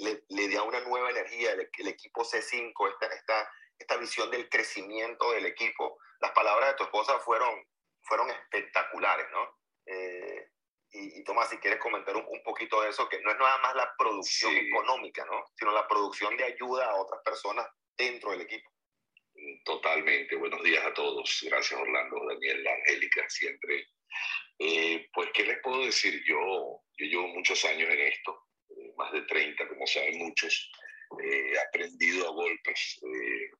le, le, dio una nueva energía, el, el equipo C5, esta, esta, esta visión del crecimiento del equipo. Las palabras de tu esposa fueron, fueron espectaculares, ¿no? Eh, y, Tomás, si quieres comentar un, poquito de eso, que no es nada más la producción económica, ¿no? Sino la producción de ayuda a otras personas dentro del equipo. Totalmente. Buenos días a todos. Gracias, Orlando, Daniel, Angélica, siempre. Eh, pues, ¿qué les puedo decir? Yo, yo llevo muchos años en esto, eh, más de 30, como saben muchos. he aprendido a golpes.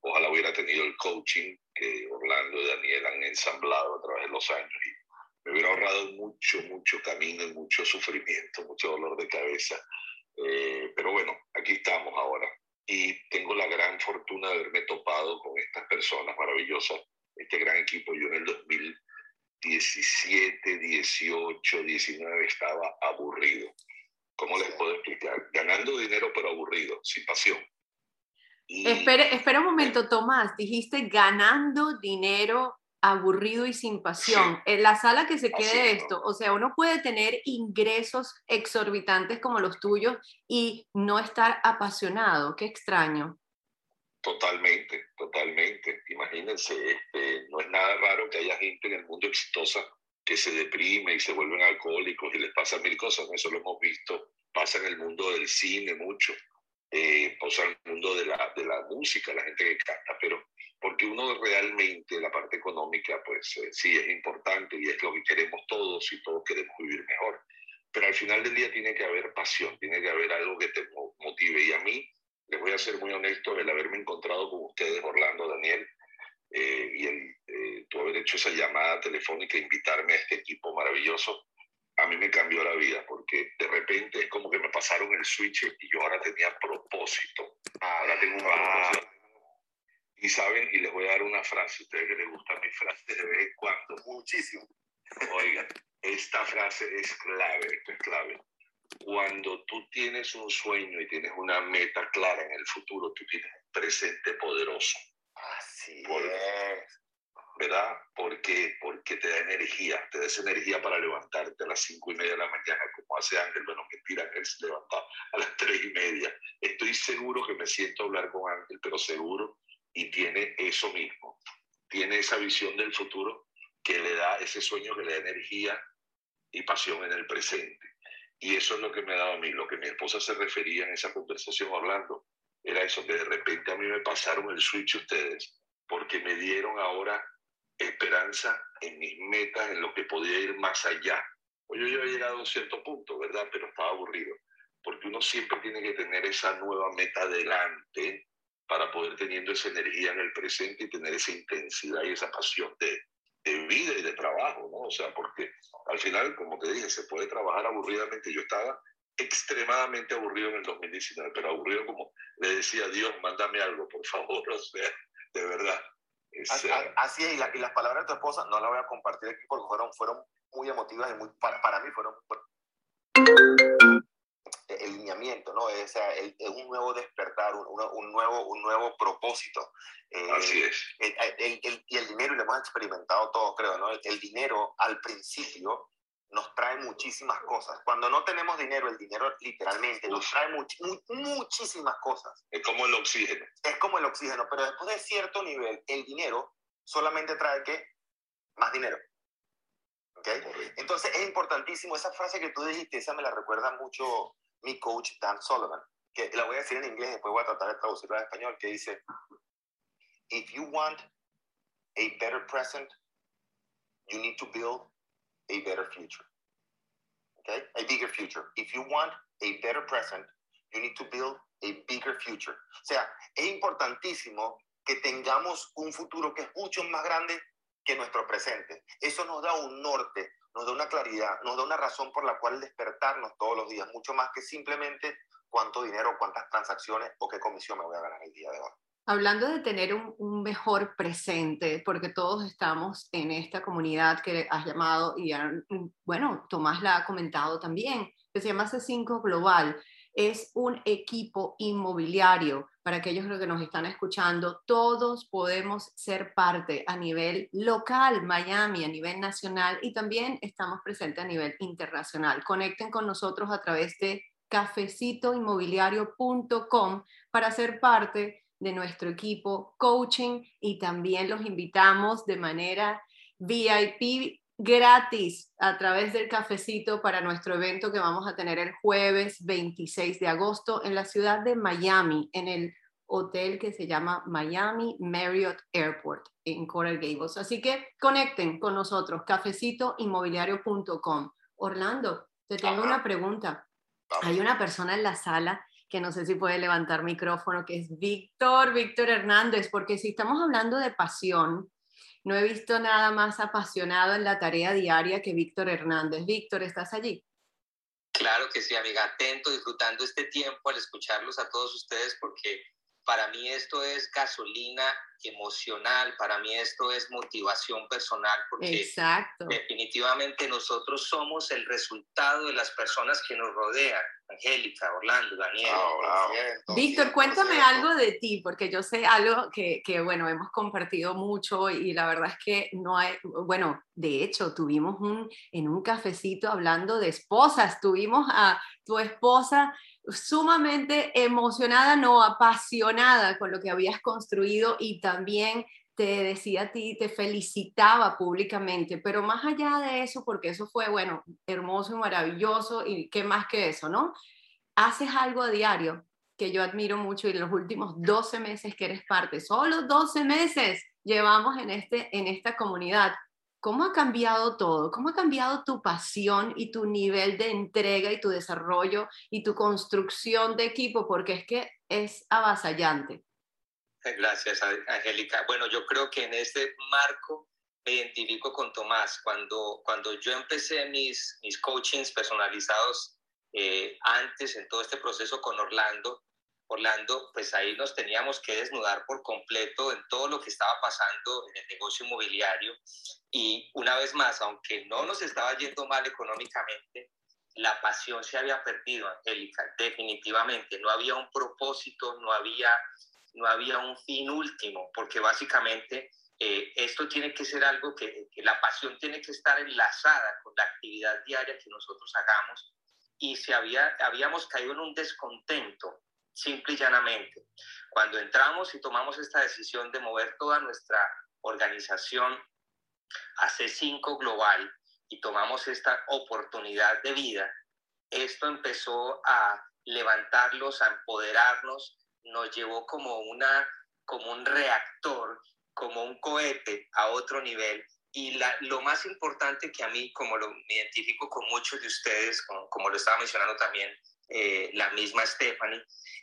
ojalá hubiera tenido el coaching que Orlando y Daniel han ensamblado a través de los años me hubiera ahorrado mucho, mucho camino y mucho sufrimiento, mucho dolor de cabeza. Eh, pero bueno, aquí estamos ahora. Y tengo la gran fortuna de haberme topado con estas personas maravillosas, este gran equipo. Yo en el 2017, 18, 19 estaba aburrido. ¿Cómo les puedo explicar? Ganando dinero pero aburrido, sin pasión. espera, espera un momento, Tomás. Dijiste ganando dinero aburrido y sin pasión. En la sala que se quede esto, o sea, uno puede tener ingresos exorbitantes como los tuyos y no estar apasionado. Qué extraño. Totalmente, totalmente. Imagínense, este, no es nada raro que haya gente en el mundo exitosa que se deprime y se vuelven alcohólicos y les pasan mil cosas. Eso lo hemos visto. Pasa en el mundo del cine mucho. Eh, pasa en el mundo de la, de la música, la gente que canta, pero porque uno realmente, la parte económica, pues eh, sí es importante y es lo que queremos todos y todos queremos vivir mejor. Pero al final del día tiene que haber pasión, tiene que haber algo que te motive. Y a mí, les voy a ser muy honesto, el haberme encontrado con ustedes, Orlando, Daniel, eh, y el, eh, tú haber hecho esa llamada telefónica, invitarme a este equipo maravilloso, a mí me cambió la vida, porque de repente es como que me pasaron el switch y yo ahora tenía propósito. Ahora tengo un propósito y saben, y les voy a dar una frase, a ustedes que les gusta mi frase de vez en cuando, muchísimo. Oigan, esta frase es clave, esto es clave. Cuando tú tienes un sueño y tienes una meta clara en el futuro, tú tienes un presente poderoso. Así es. ¿Verdad? Porque, porque te da energía, te da esa energía para levantarte a las cinco y media de la mañana, como hace Ángel. Bueno, mentira, él se levanta a las tres y media. Estoy seguro que me siento a hablar con Ángel, pero seguro y tiene eso mismo, tiene esa visión del futuro que le da ese sueño, que le da energía y pasión en el presente. Y eso es lo que me ha dado a mí, lo que mi esposa se refería en esa conversación hablando, era eso, que de repente a mí me pasaron el switch ustedes, porque me dieron ahora esperanza en mis metas, en lo que podía ir más allá. Pues yo ya había llegado a un cierto punto, ¿verdad? Pero estaba aburrido, porque uno siempre tiene que tener esa nueva meta delante para poder teniendo esa energía en el presente y tener esa intensidad y esa pasión de, de vida y de trabajo, ¿no? O sea, porque al final, como te dije, se puede trabajar aburridamente. Yo estaba extremadamente aburrido en el 2019, pero aburrido como le decía Dios, mándame algo, por favor, o sea, de verdad. así, es, y, las palabras de tu esposa no las voy a compartir aquí porque fueron, fueron muy emotivas y muy, para, para mí fueron el lineamiento, ¿no? Es, es un nuevo despertar, un, un, nuevo, un nuevo propósito. Eh, Así es. El, el, y el dinero, y lo hemos experimentado todos, creo, ¿no? El, dinero al principio nos trae muchísimas cosas. Cuando no tenemos dinero, el dinero literalmente nos trae muchísimas cosas. Es como el oxígeno. Es como el oxígeno, pero después de cierto nivel, el dinero solamente trae ¿qué? Más dinero. ¿Okay? Entonces es importantísimo, esa frase que tú dijiste, esa me la recuerda mucho mi coach Dan Sullivan, que la voy a decir en inglés, después voy a tratar de traducirla en español, que dice, if you want a better present, you need to build a better future. Okay? A bigger future. If you want a better present, you need to build a bigger future. O sea, es importantísimo que tengamos un futuro que es mucho más grande que nuestro presente. Eso nos da un norte, nos da una claridad, nos da una razón por la cual despertarnos todos los días, mucho más que simplemente cuánto dinero, cuántas transacciones o qué comisión me voy a ganar el día de hoy. Hablando de tener un, mejor presente, porque todos estamos en esta comunidad que has llamado y bueno, Tomás la ha comentado también, que se llama C5 Global. Es un equipo inmobiliario. Para aquellos que nos están escuchando, todos podemos ser parte a nivel local, Miami, a nivel nacional y también estamos presentes a nivel internacional. Conecten con nosotros a través de cafecitoinmobiliario.com para ser parte de nuestro equipo coaching y también los invitamos de manera VIP gratis a través del cafecito para nuestro evento que vamos a tener el jueves 26 de agosto en la ciudad de Miami, en el hotel que se llama Miami Marriott Airport en Coral Gables. Así que conecten con nosotros, cafecitoinmobiliario.com. Orlando, te tengo una pregunta. Hay una persona en la sala que no sé si puede levantar micrófono, que es Víctor, Víctor Hernández, porque si estamos hablando de pasión, no he visto nada más apasionado en la tarea diaria que Víctor Hernández. Víctor, ¿estás allí? Claro que sí, amiga, atento, disfrutando este tiempo al escucharlos a todos ustedes, porque para mí esto es gasolina emocional, para mí esto es motivación personal, porque Exacto. definitivamente nosotros somos el resultado de las personas que nos rodean. Angélica, Orlando, Daniel. Víctor, cuéntame algo de ti, porque yo sé algo que, que, bueno, hemos compartido mucho y la verdad es que no hay, bueno, de hecho, tuvimos un, en un cafecito hablando de esposas, tuvimos a tu esposa sumamente emocionada, no apasionada con lo que habías construido y también te decía a ti, te felicitaba públicamente, pero más allá de eso, porque eso fue, bueno, hermoso y maravilloso, y qué más que eso, ¿no? Haces algo a diario que yo admiro mucho y en los últimos 12 meses que eres parte, solo 12 meses llevamos en, este, en esta comunidad. ¿Cómo ha cambiado todo? ¿Cómo ha cambiado tu pasión y tu nivel de entrega y tu desarrollo y tu construcción de equipo? Porque es que es avasallante. Gracias, Angélica. Bueno, yo creo que en este marco me identifico con Tomás. Cuando, cuando yo empecé mis, mis coachings personalizados eh, antes, en todo este proceso con Orlando, Orlando, pues ahí nos teníamos que desnudar por completo en todo lo que estaba pasando en el negocio inmobiliario. Y una vez más, aunque no nos estaba yendo mal económicamente, la pasión se había perdido, Angélica, definitivamente. No había un propósito, no había no había un fin último, porque básicamente eh, esto tiene que ser algo que, la pasión tiene que estar enlazada con la actividad diaria que nosotros hagamos y se había, habíamos caído en un descontento, simple y llanamente. Cuando entramos y tomamos esta decisión de mover toda nuestra organización a C5 Global y tomamos esta oportunidad de vida, esto empezó a levantarlos, a empoderarnos, nos llevó como, una, como un reactor, como un cohete a otro nivel. Y la, lo más importante que a mí, como lo me identifico con muchos de ustedes, como, lo estaba mencionando también eh, la misma Stephanie,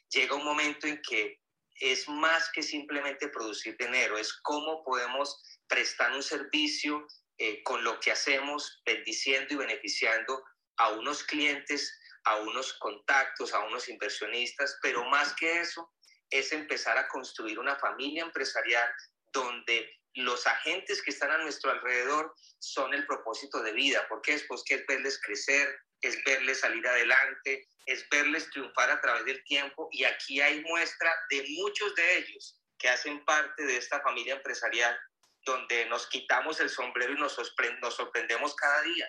llega un momento en que es más que simplemente producir dinero, es cómo podemos prestar un servicio eh, con lo que hacemos, bendiciendo y beneficiando a unos clientes a unos contactos, a unos inversionistas, pero más que eso es empezar a construir una familia empresarial donde los agentes que están a nuestro alrededor son el propósito de vida, porque es, pues, que es verles crecer, es verles salir adelante, es verles triunfar a través del tiempo. Y aquí hay muestra de muchos de ellos que hacen parte de esta familia empresarial donde nos quitamos el sombrero y nos, sorprendemos cada día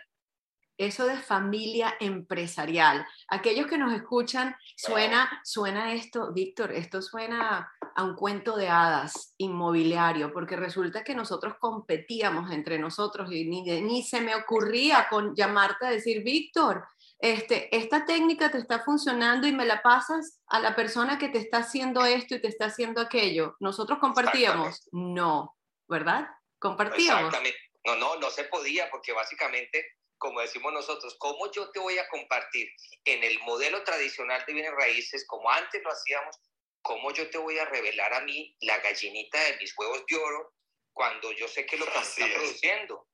eso de familia empresarial. Aquellos que nos escuchan, suena, suena esto, Víctor, esto suena a un cuento de hadas inmobiliario, porque resulta que nosotros competíamos entre nosotros y ni, ni se me ocurría con llamarte a decir, Víctor, este, esta técnica te está funcionando y me la pasas a la persona que te está haciendo esto y te está haciendo aquello. Nosotros compartíamos. No, ¿verdad? Compartíamos. Exactamente. No, no, no se podía porque básicamente como decimos nosotros, ¿cómo yo te voy a compartir en el modelo tradicional de bienes raíces, como antes lo hacíamos, cómo yo te voy a revelar a mí la gallinita de mis huevos de oro cuando yo sé que lo que está produciendo?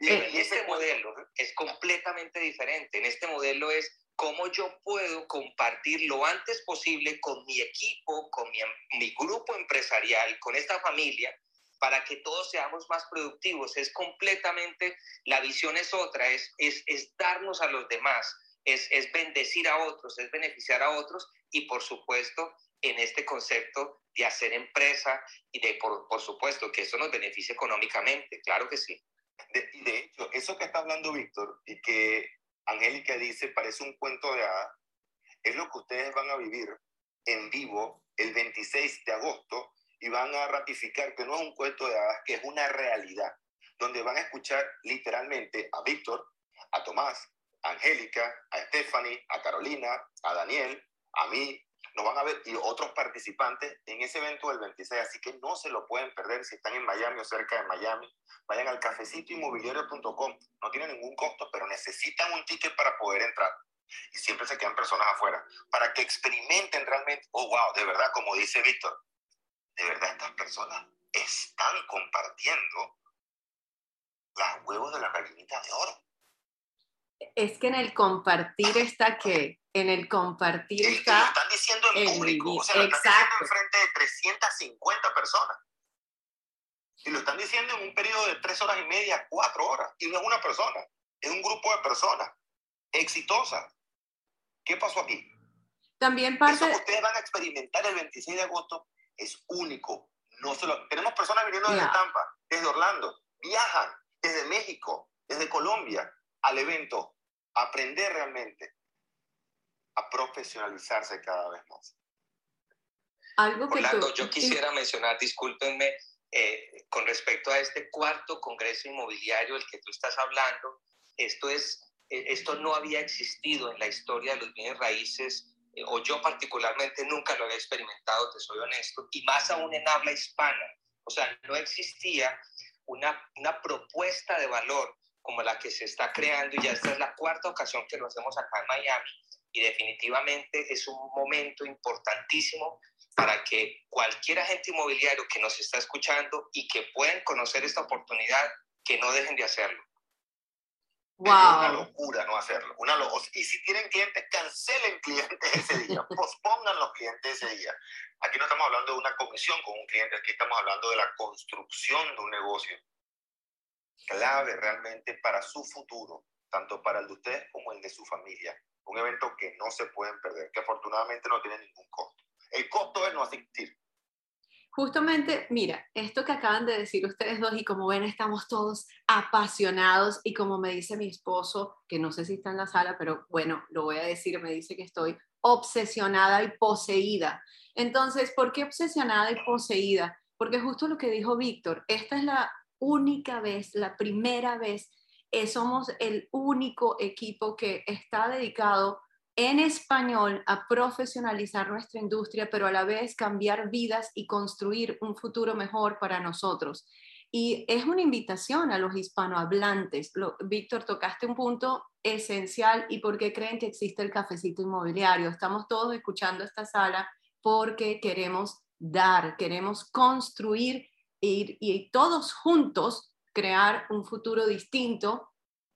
Y en este modelo es completamente diferente. En este modelo es cómo yo puedo compartir lo antes posible con mi equipo, con mi, mi grupo empresarial, con esta familia, para que todos seamos más productivos. Es completamente, la visión es otra, es, es, darnos a los demás, es, es bendecir a otros, es beneficiar a otros y por supuesto en este concepto de hacer empresa y de, por, por supuesto, que eso nos beneficie económicamente, claro que sí. y de hecho, eso que está hablando Víctor y que Angélica dice parece un cuento de hadas, es lo que ustedes van a vivir en vivo el 26 de agosto y van a ratificar que no es un cuento de hadas, que es una realidad, donde van a escuchar literalmente a Víctor, a Tomás, a Angélica, a Stephanie, a Carolina, a Daniel, a mí, nos van a ver y otros participantes en ese evento del 26, así que no se lo pueden perder si están en Miami o cerca de Miami. Vayan al cafecitoinmobiliario.com, no tiene ningún costo, pero necesitan un ticket para poder entrar. Y siempre se quedan personas afuera, para que experimenten realmente, oh, wow, de verdad, como dice Víctor, de verdad estas personas están compartiendo las huevos de la gallinita de oro. Es que en el compartir está que en el compartir está. Lo están diciendo en público, o sea, lo están diciendo en frente de 350 personas. Y lo están diciendo en un periodo de tres horas y media, cuatro horas. Y no es una persona, es un grupo de personas exitosas. ¿Qué pasó aquí? También parte. Eso que ustedes van a experimentar el 26 de agosto es único. No se Tenemos personas viniendo desde Tampa, desde Orlando, viajan desde México, desde Colombia al evento, aprender realmente a profesionalizarse cada vez más. Algo que Orlando, yo quisiera mencionar, discúlpenme, eh, con respecto a este cuarto Congreso Inmobiliario del que tú estás hablando, esto, es, eh, esto no había existido en la historia de los bienes raíces o yo particularmente nunca lo había experimentado, te soy honesto, y más aún en habla hispana. O sea, no existía una, una propuesta de valor como la que se está creando y ya esta es la cuarta ocasión que lo hacemos acá en Miami y definitivamente es un momento importantísimo para que cualquier agente inmobiliario que nos está escuchando y que pueden conocer esta oportunidad, que no dejen de hacerlo. Wow. Es una locura no hacerlo. Una y si tienen clientes, cancelen clientes ese día, pospongan los clientes ese día. Aquí no estamos hablando de una comisión con un cliente, aquí estamos hablando de la construcción de un negocio clave realmente para su futuro, tanto para el de ustedes como el de su familia. Un evento que no se pueden perder, que afortunadamente no tiene ningún costo. El costo es no asistir. Justamente, mira, esto que acaban de decir ustedes dos y como ven estamos todos apasionados y como me dice mi esposo, que no sé si está en la sala, pero bueno, lo voy a decir, me dice que estoy obsesionada y poseída. Entonces, ¿por qué obsesionada y poseída? Porque justo lo que dijo Víctor, esta es la única vez, la primera vez, eh, somos el único equipo que está dedicado en español a profesionalizar nuestra industria, pero a la vez cambiar vidas y construir un futuro mejor para nosotros. Y es una invitación a los hispanohablantes. Víctor, tocaste un punto esencial y por qué creen que existe el cafecito inmobiliario. Estamos todos escuchando esta sala porque queremos dar, queremos construir y todos juntos crear un futuro distinto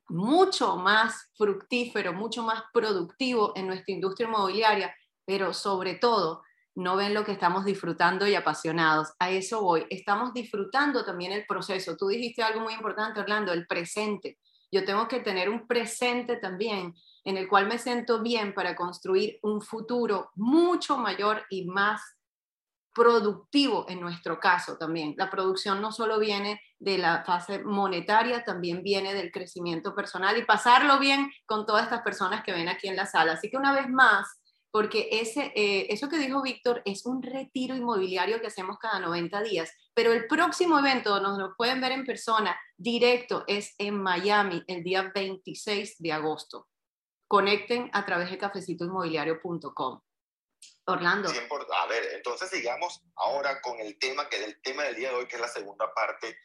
mucho más fructífero, mucho más productivo en nuestra industria inmobiliaria, pero sobre todo no ven lo que estamos disfrutando y apasionados. A eso voy. Estamos disfrutando también el proceso. Tú dijiste algo muy importante, Orlando, el presente. Yo tengo que tener un presente también en el cual me siento bien para construir un futuro mucho mayor y más productivo en nuestro caso también. La producción no solo viene de la fase monetaria, también viene del crecimiento personal y pasarlo bien con todas estas personas que ven aquí en la sala. Así que una vez más, porque ese, eh, eso que dijo Víctor es un retiro inmobiliario que hacemos cada 90 días, pero el próximo evento nos lo pueden ver en persona directo es en Miami el día 26 de agosto. Conecten a través de cafecitoinmobiliario.com. Orlando. A ver, entonces sigamos ahora con el tema, que es el tema del día de hoy, que es la segunda parte,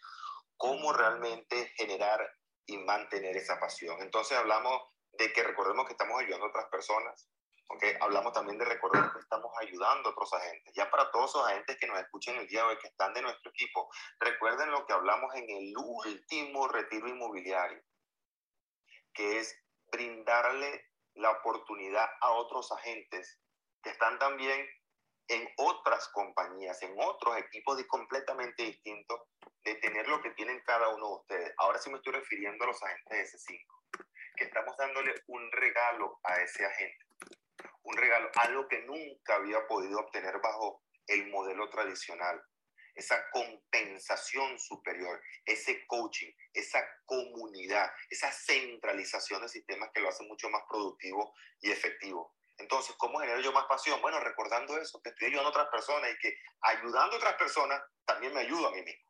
cómo realmente generar y mantener esa pasión. Entonces hablamos de que recordemos que estamos ayudando a otras personas, ¿okay? Hablamos también de recordar que estamos ayudando a otros agentes. Ya para todos esos agentes que nos escuchen el día de hoy, que están de nuestro equipo, recuerden lo que hablamos en el último retiro inmobiliario, que es brindarle la oportunidad a otros agentes que están también en otras compañías, en otros equipos completamente distintos, de tener lo que tienen cada uno de ustedes. Ahora sí me estoy refiriendo a los agentes de S5, que estamos dándole un regalo a ese agente. Un regalo, algo que nunca había podido obtener bajo el modelo tradicional. Esa compensación superior, ese coaching, esa comunidad, esa centralización de sistemas que lo hace mucho más productivo y efectivo. Entonces, ¿cómo genero yo más pasión? Bueno, recordando eso, que estoy ayudando a otras personas y que ayudando a otras personas también me ayudo a mí mismo.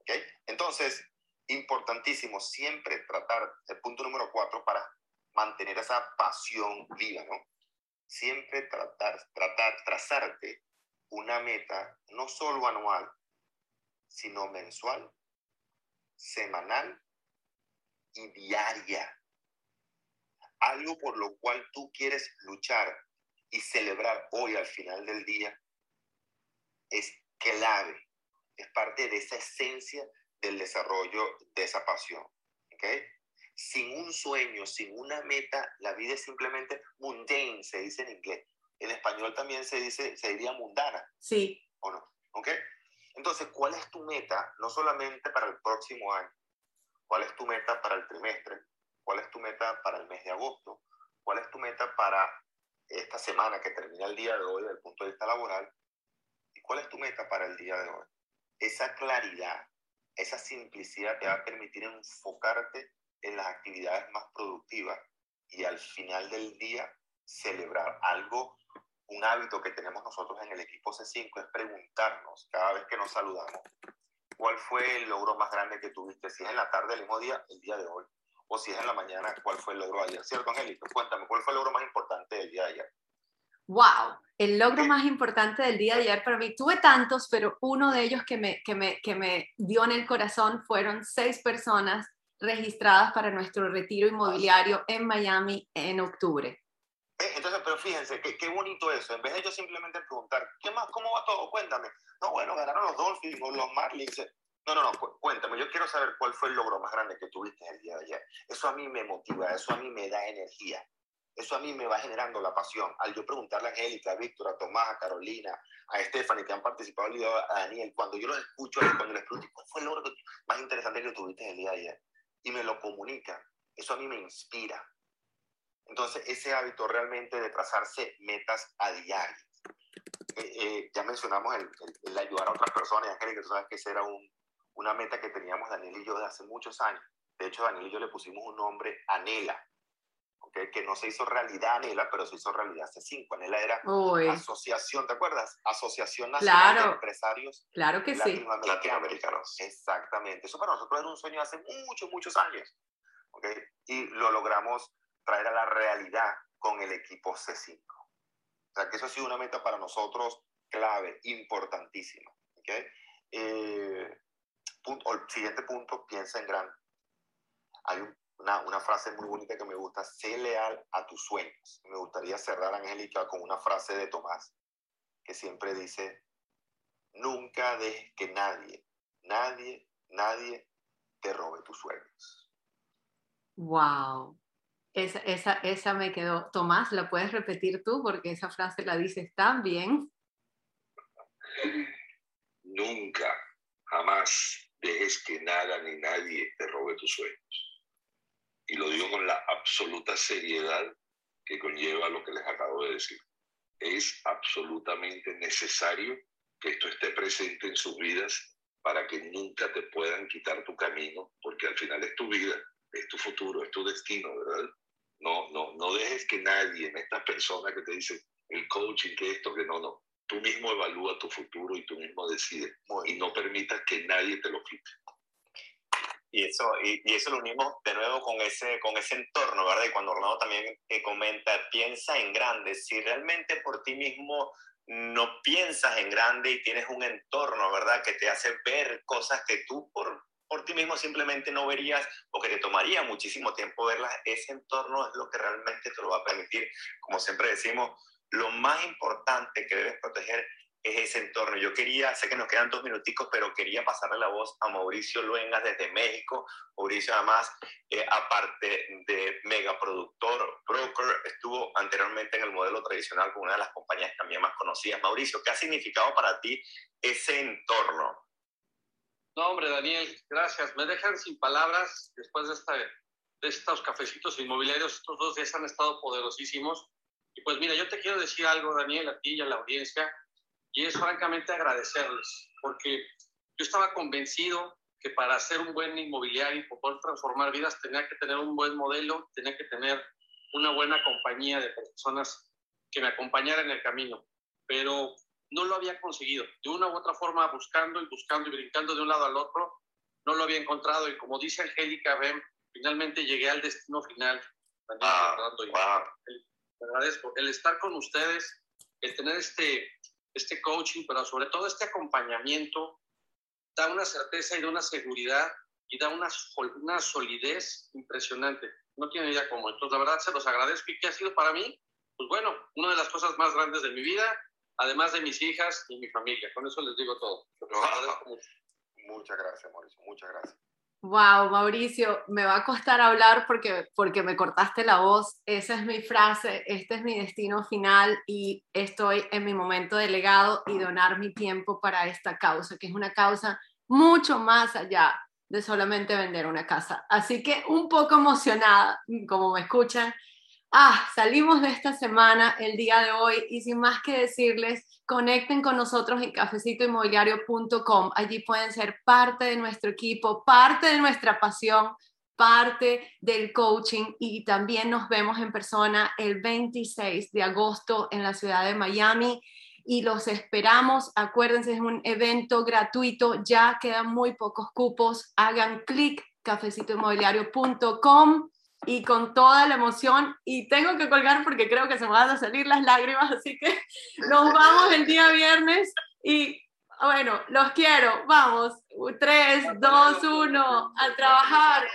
¿Okay? Entonces, importantísimo siempre tratar, el punto número cuatro, para mantener esa pasión viva, ¿no? Siempre tratar, tratar, trazarte una meta, no solo anual, sino mensual, semanal y diaria algo por lo cual tú quieres luchar y celebrar hoy al final del día, es clave, es parte de esa esencia del desarrollo de esa pasión. ¿okay? Sin un sueño, sin una meta, la vida es simplemente mundane, se dice en inglés. En español también se dice, se diría mundana. Sí. ¿O no? ¿Ok? Entonces, ¿cuál es tu meta? No solamente para el próximo año. ¿Cuál es tu meta para el trimestre? ¿Cuál es tu meta para el mes de agosto? ¿Cuál es tu meta para esta semana que termina el día de hoy desde el punto de vista laboral? ¿Y cuál es tu meta para el día de hoy? Esa claridad, esa simplicidad te va a permitir enfocarte en las actividades más productivas y al final del día celebrar algo, un hábito que tenemos nosotros en el equipo C5 es preguntarnos cada vez que nos saludamos, ¿cuál fue el logro más grande que tuviste? Si es en la tarde, el mismo día, el día de hoy o si es en la mañana, ¿cuál fue el logro de ayer? ¿Cierto, Angélica? Cuéntame, ¿cuál fue el logro más importante del día de ayer? ¡Wow! El logro más importante del día de ayer para mí, tuve tantos, pero uno de ellos que me, que me, que me dio en el corazón fueron seis personas registradas para nuestro retiro inmobiliario en Miami en octubre. Eh, entonces, pero fíjense, qué, qué, bonito eso. En vez de yo simplemente preguntar, ¿qué más? ¿Cómo va todo? Cuéntame. No, bueno, ganaron los Dolphins o los Marlins. No, no, no, cuéntame, yo quiero saber cuál fue el logro más grande que tuviste el día de ayer. Eso a mí me motiva, eso a mí me da energía, eso a mí me va generando la pasión. Al yo preguntarle a Angélica, a Víctor, a Tomás, a Carolina, a Stephanie, que han participado el a Daniel, cuando yo los escucho, cuando les pregunto, ¿cuál fue el logro más interesante que tuviste el día de ayer? Y me lo comunican, eso a mí me inspira. Entonces, ese hábito realmente de trazarse metas a diario. Eh, eh, ya mencionamos el, el, ayudar a otras personas, Angélica, tú sabes que ese era un, una meta que teníamos Daniel y yo desde hace muchos años. De hecho, Daniel y yo le pusimos un nombre, Anela, ¿okay? que no se hizo realidad Anela, pero se hizo realidad hace cinco. Anela era asociación, ¿te acuerdas? Asociación Nacional de Empresarios claro que latinoamericanos. Sí. latinoamericanos. Exactamente. Eso para nosotros era un sueño hace muchos, muchos años. ¿okay? Y lo logramos traer a la realidad con el equipo C5. O sea, que eso ha sido una meta para nosotros clave, importantísima. ¿okay? Eh, punto, el siguiente punto, piensa en grande. Hay una, una, frase muy bonita que me gusta, sé leal a tus sueños. Me gustaría cerrar, Angélica, con una frase de Tomás, que siempre dice, nunca dejes que nadie, nadie, nadie te robe tus sueños. Wow. Esa, esa, esa me quedó. Tomás, ¿la puedes repetir tú? Porque esa frase la dices tan bien. Nunca, jamás dejes que nada ni nadie te robe tus sueños. Y lo digo con la absoluta seriedad que conlleva lo que les acabo de decir. Es absolutamente necesario que esto esté presente en sus vidas para que nunca te puedan quitar tu camino, porque al final es tu vida, es tu futuro, es tu destino, ¿verdad? No, no, no dejes que nadie, en esta persona que te dice el coaching, que esto, que no, no tú mismo evalúa tu futuro y tú mismo decides y no permitas que nadie te lo quite. Y eso, y, eso lo unimos de nuevo con ese, con ese entorno, ¿verdad? Y cuando Orlando también eh, comenta, piensa en grande. Si realmente por ti mismo no piensas en grande y tienes un entorno, ¿verdad? Que te hace ver cosas que tú por, por ti mismo simplemente no verías o que te tomaría muchísimo tiempo verlas, ese entorno es lo que realmente te lo va a permitir. Como siempre decimos, lo más importante que debes proteger es ese entorno. Yo quería, sé que nos quedan dos minuticos, pero quería pasarle la voz a Mauricio Luengas desde México. Mauricio, además, eh, aparte de megaproductor, broker, estuvo anteriormente en el modelo tradicional con una de las compañías también más conocidas. Mauricio, ¿qué ha significado para ti ese entorno? No, hombre, Daniel, gracias. Me dejan sin palabras después de esta de estos cafecitos inmobiliarios, estos dos días han estado poderosísimos. Y pues mira, yo te quiero decir algo, Daniel, a ti y a la audiencia, y es francamente agradecerles, porque yo estaba convencido que para ser un buen inmobiliario y poder transformar vidas tenía que tener un buen modelo, tenía que tener una buena compañía de personas que me acompañaran en el camino, pero no lo había conseguido. De una u otra forma, buscando y buscando y brincando de un lado al otro, no lo había encontrado. Y como dice Angélica Ben, finalmente llegué al destino final. Ah, el, agradezco el estar con ustedes, el tener este, este coaching, pero sobre todo este acompañamiento, da una certeza y da una seguridad y da una, una solidez impresionante. No tiene idea cómo. Entonces, la verdad, se los agradezco. ¿Y qué ha sido para mí? Pues bueno, una de las cosas más grandes de mi vida, además de mis hijas y mi familia. Con eso les digo todo. Muchas gracias, Mauricio. Muchas gracias. Wow, Mauricio, me va a costar hablar porque, porque me cortaste la voz. Esa es mi frase, este es mi destino final y estoy en mi momento de legado y donar mi tiempo para esta causa, que es una causa mucho más allá de solamente vender una casa. Así que un poco emocionada, como me escuchan. Ah, salimos de esta semana el día de hoy y sin más que decirles, conecten con nosotros en cafecitoinmobiliario.com. Allí pueden ser parte de nuestro equipo, parte de nuestra pasión, parte del coaching y también nos vemos en persona el 26 de agosto en la ciudad de Miami y los esperamos. Acuérdense, es un evento gratuito, ya quedan muy pocos cupos. Hagan clic cafecitoinmobiliario.com y con toda la emoción y tengo que colgar porque creo que se me van a salir las lágrimas, así que nos vamos el día viernes y bueno, los quiero, vamos, 3, 2, 1, a trabajar.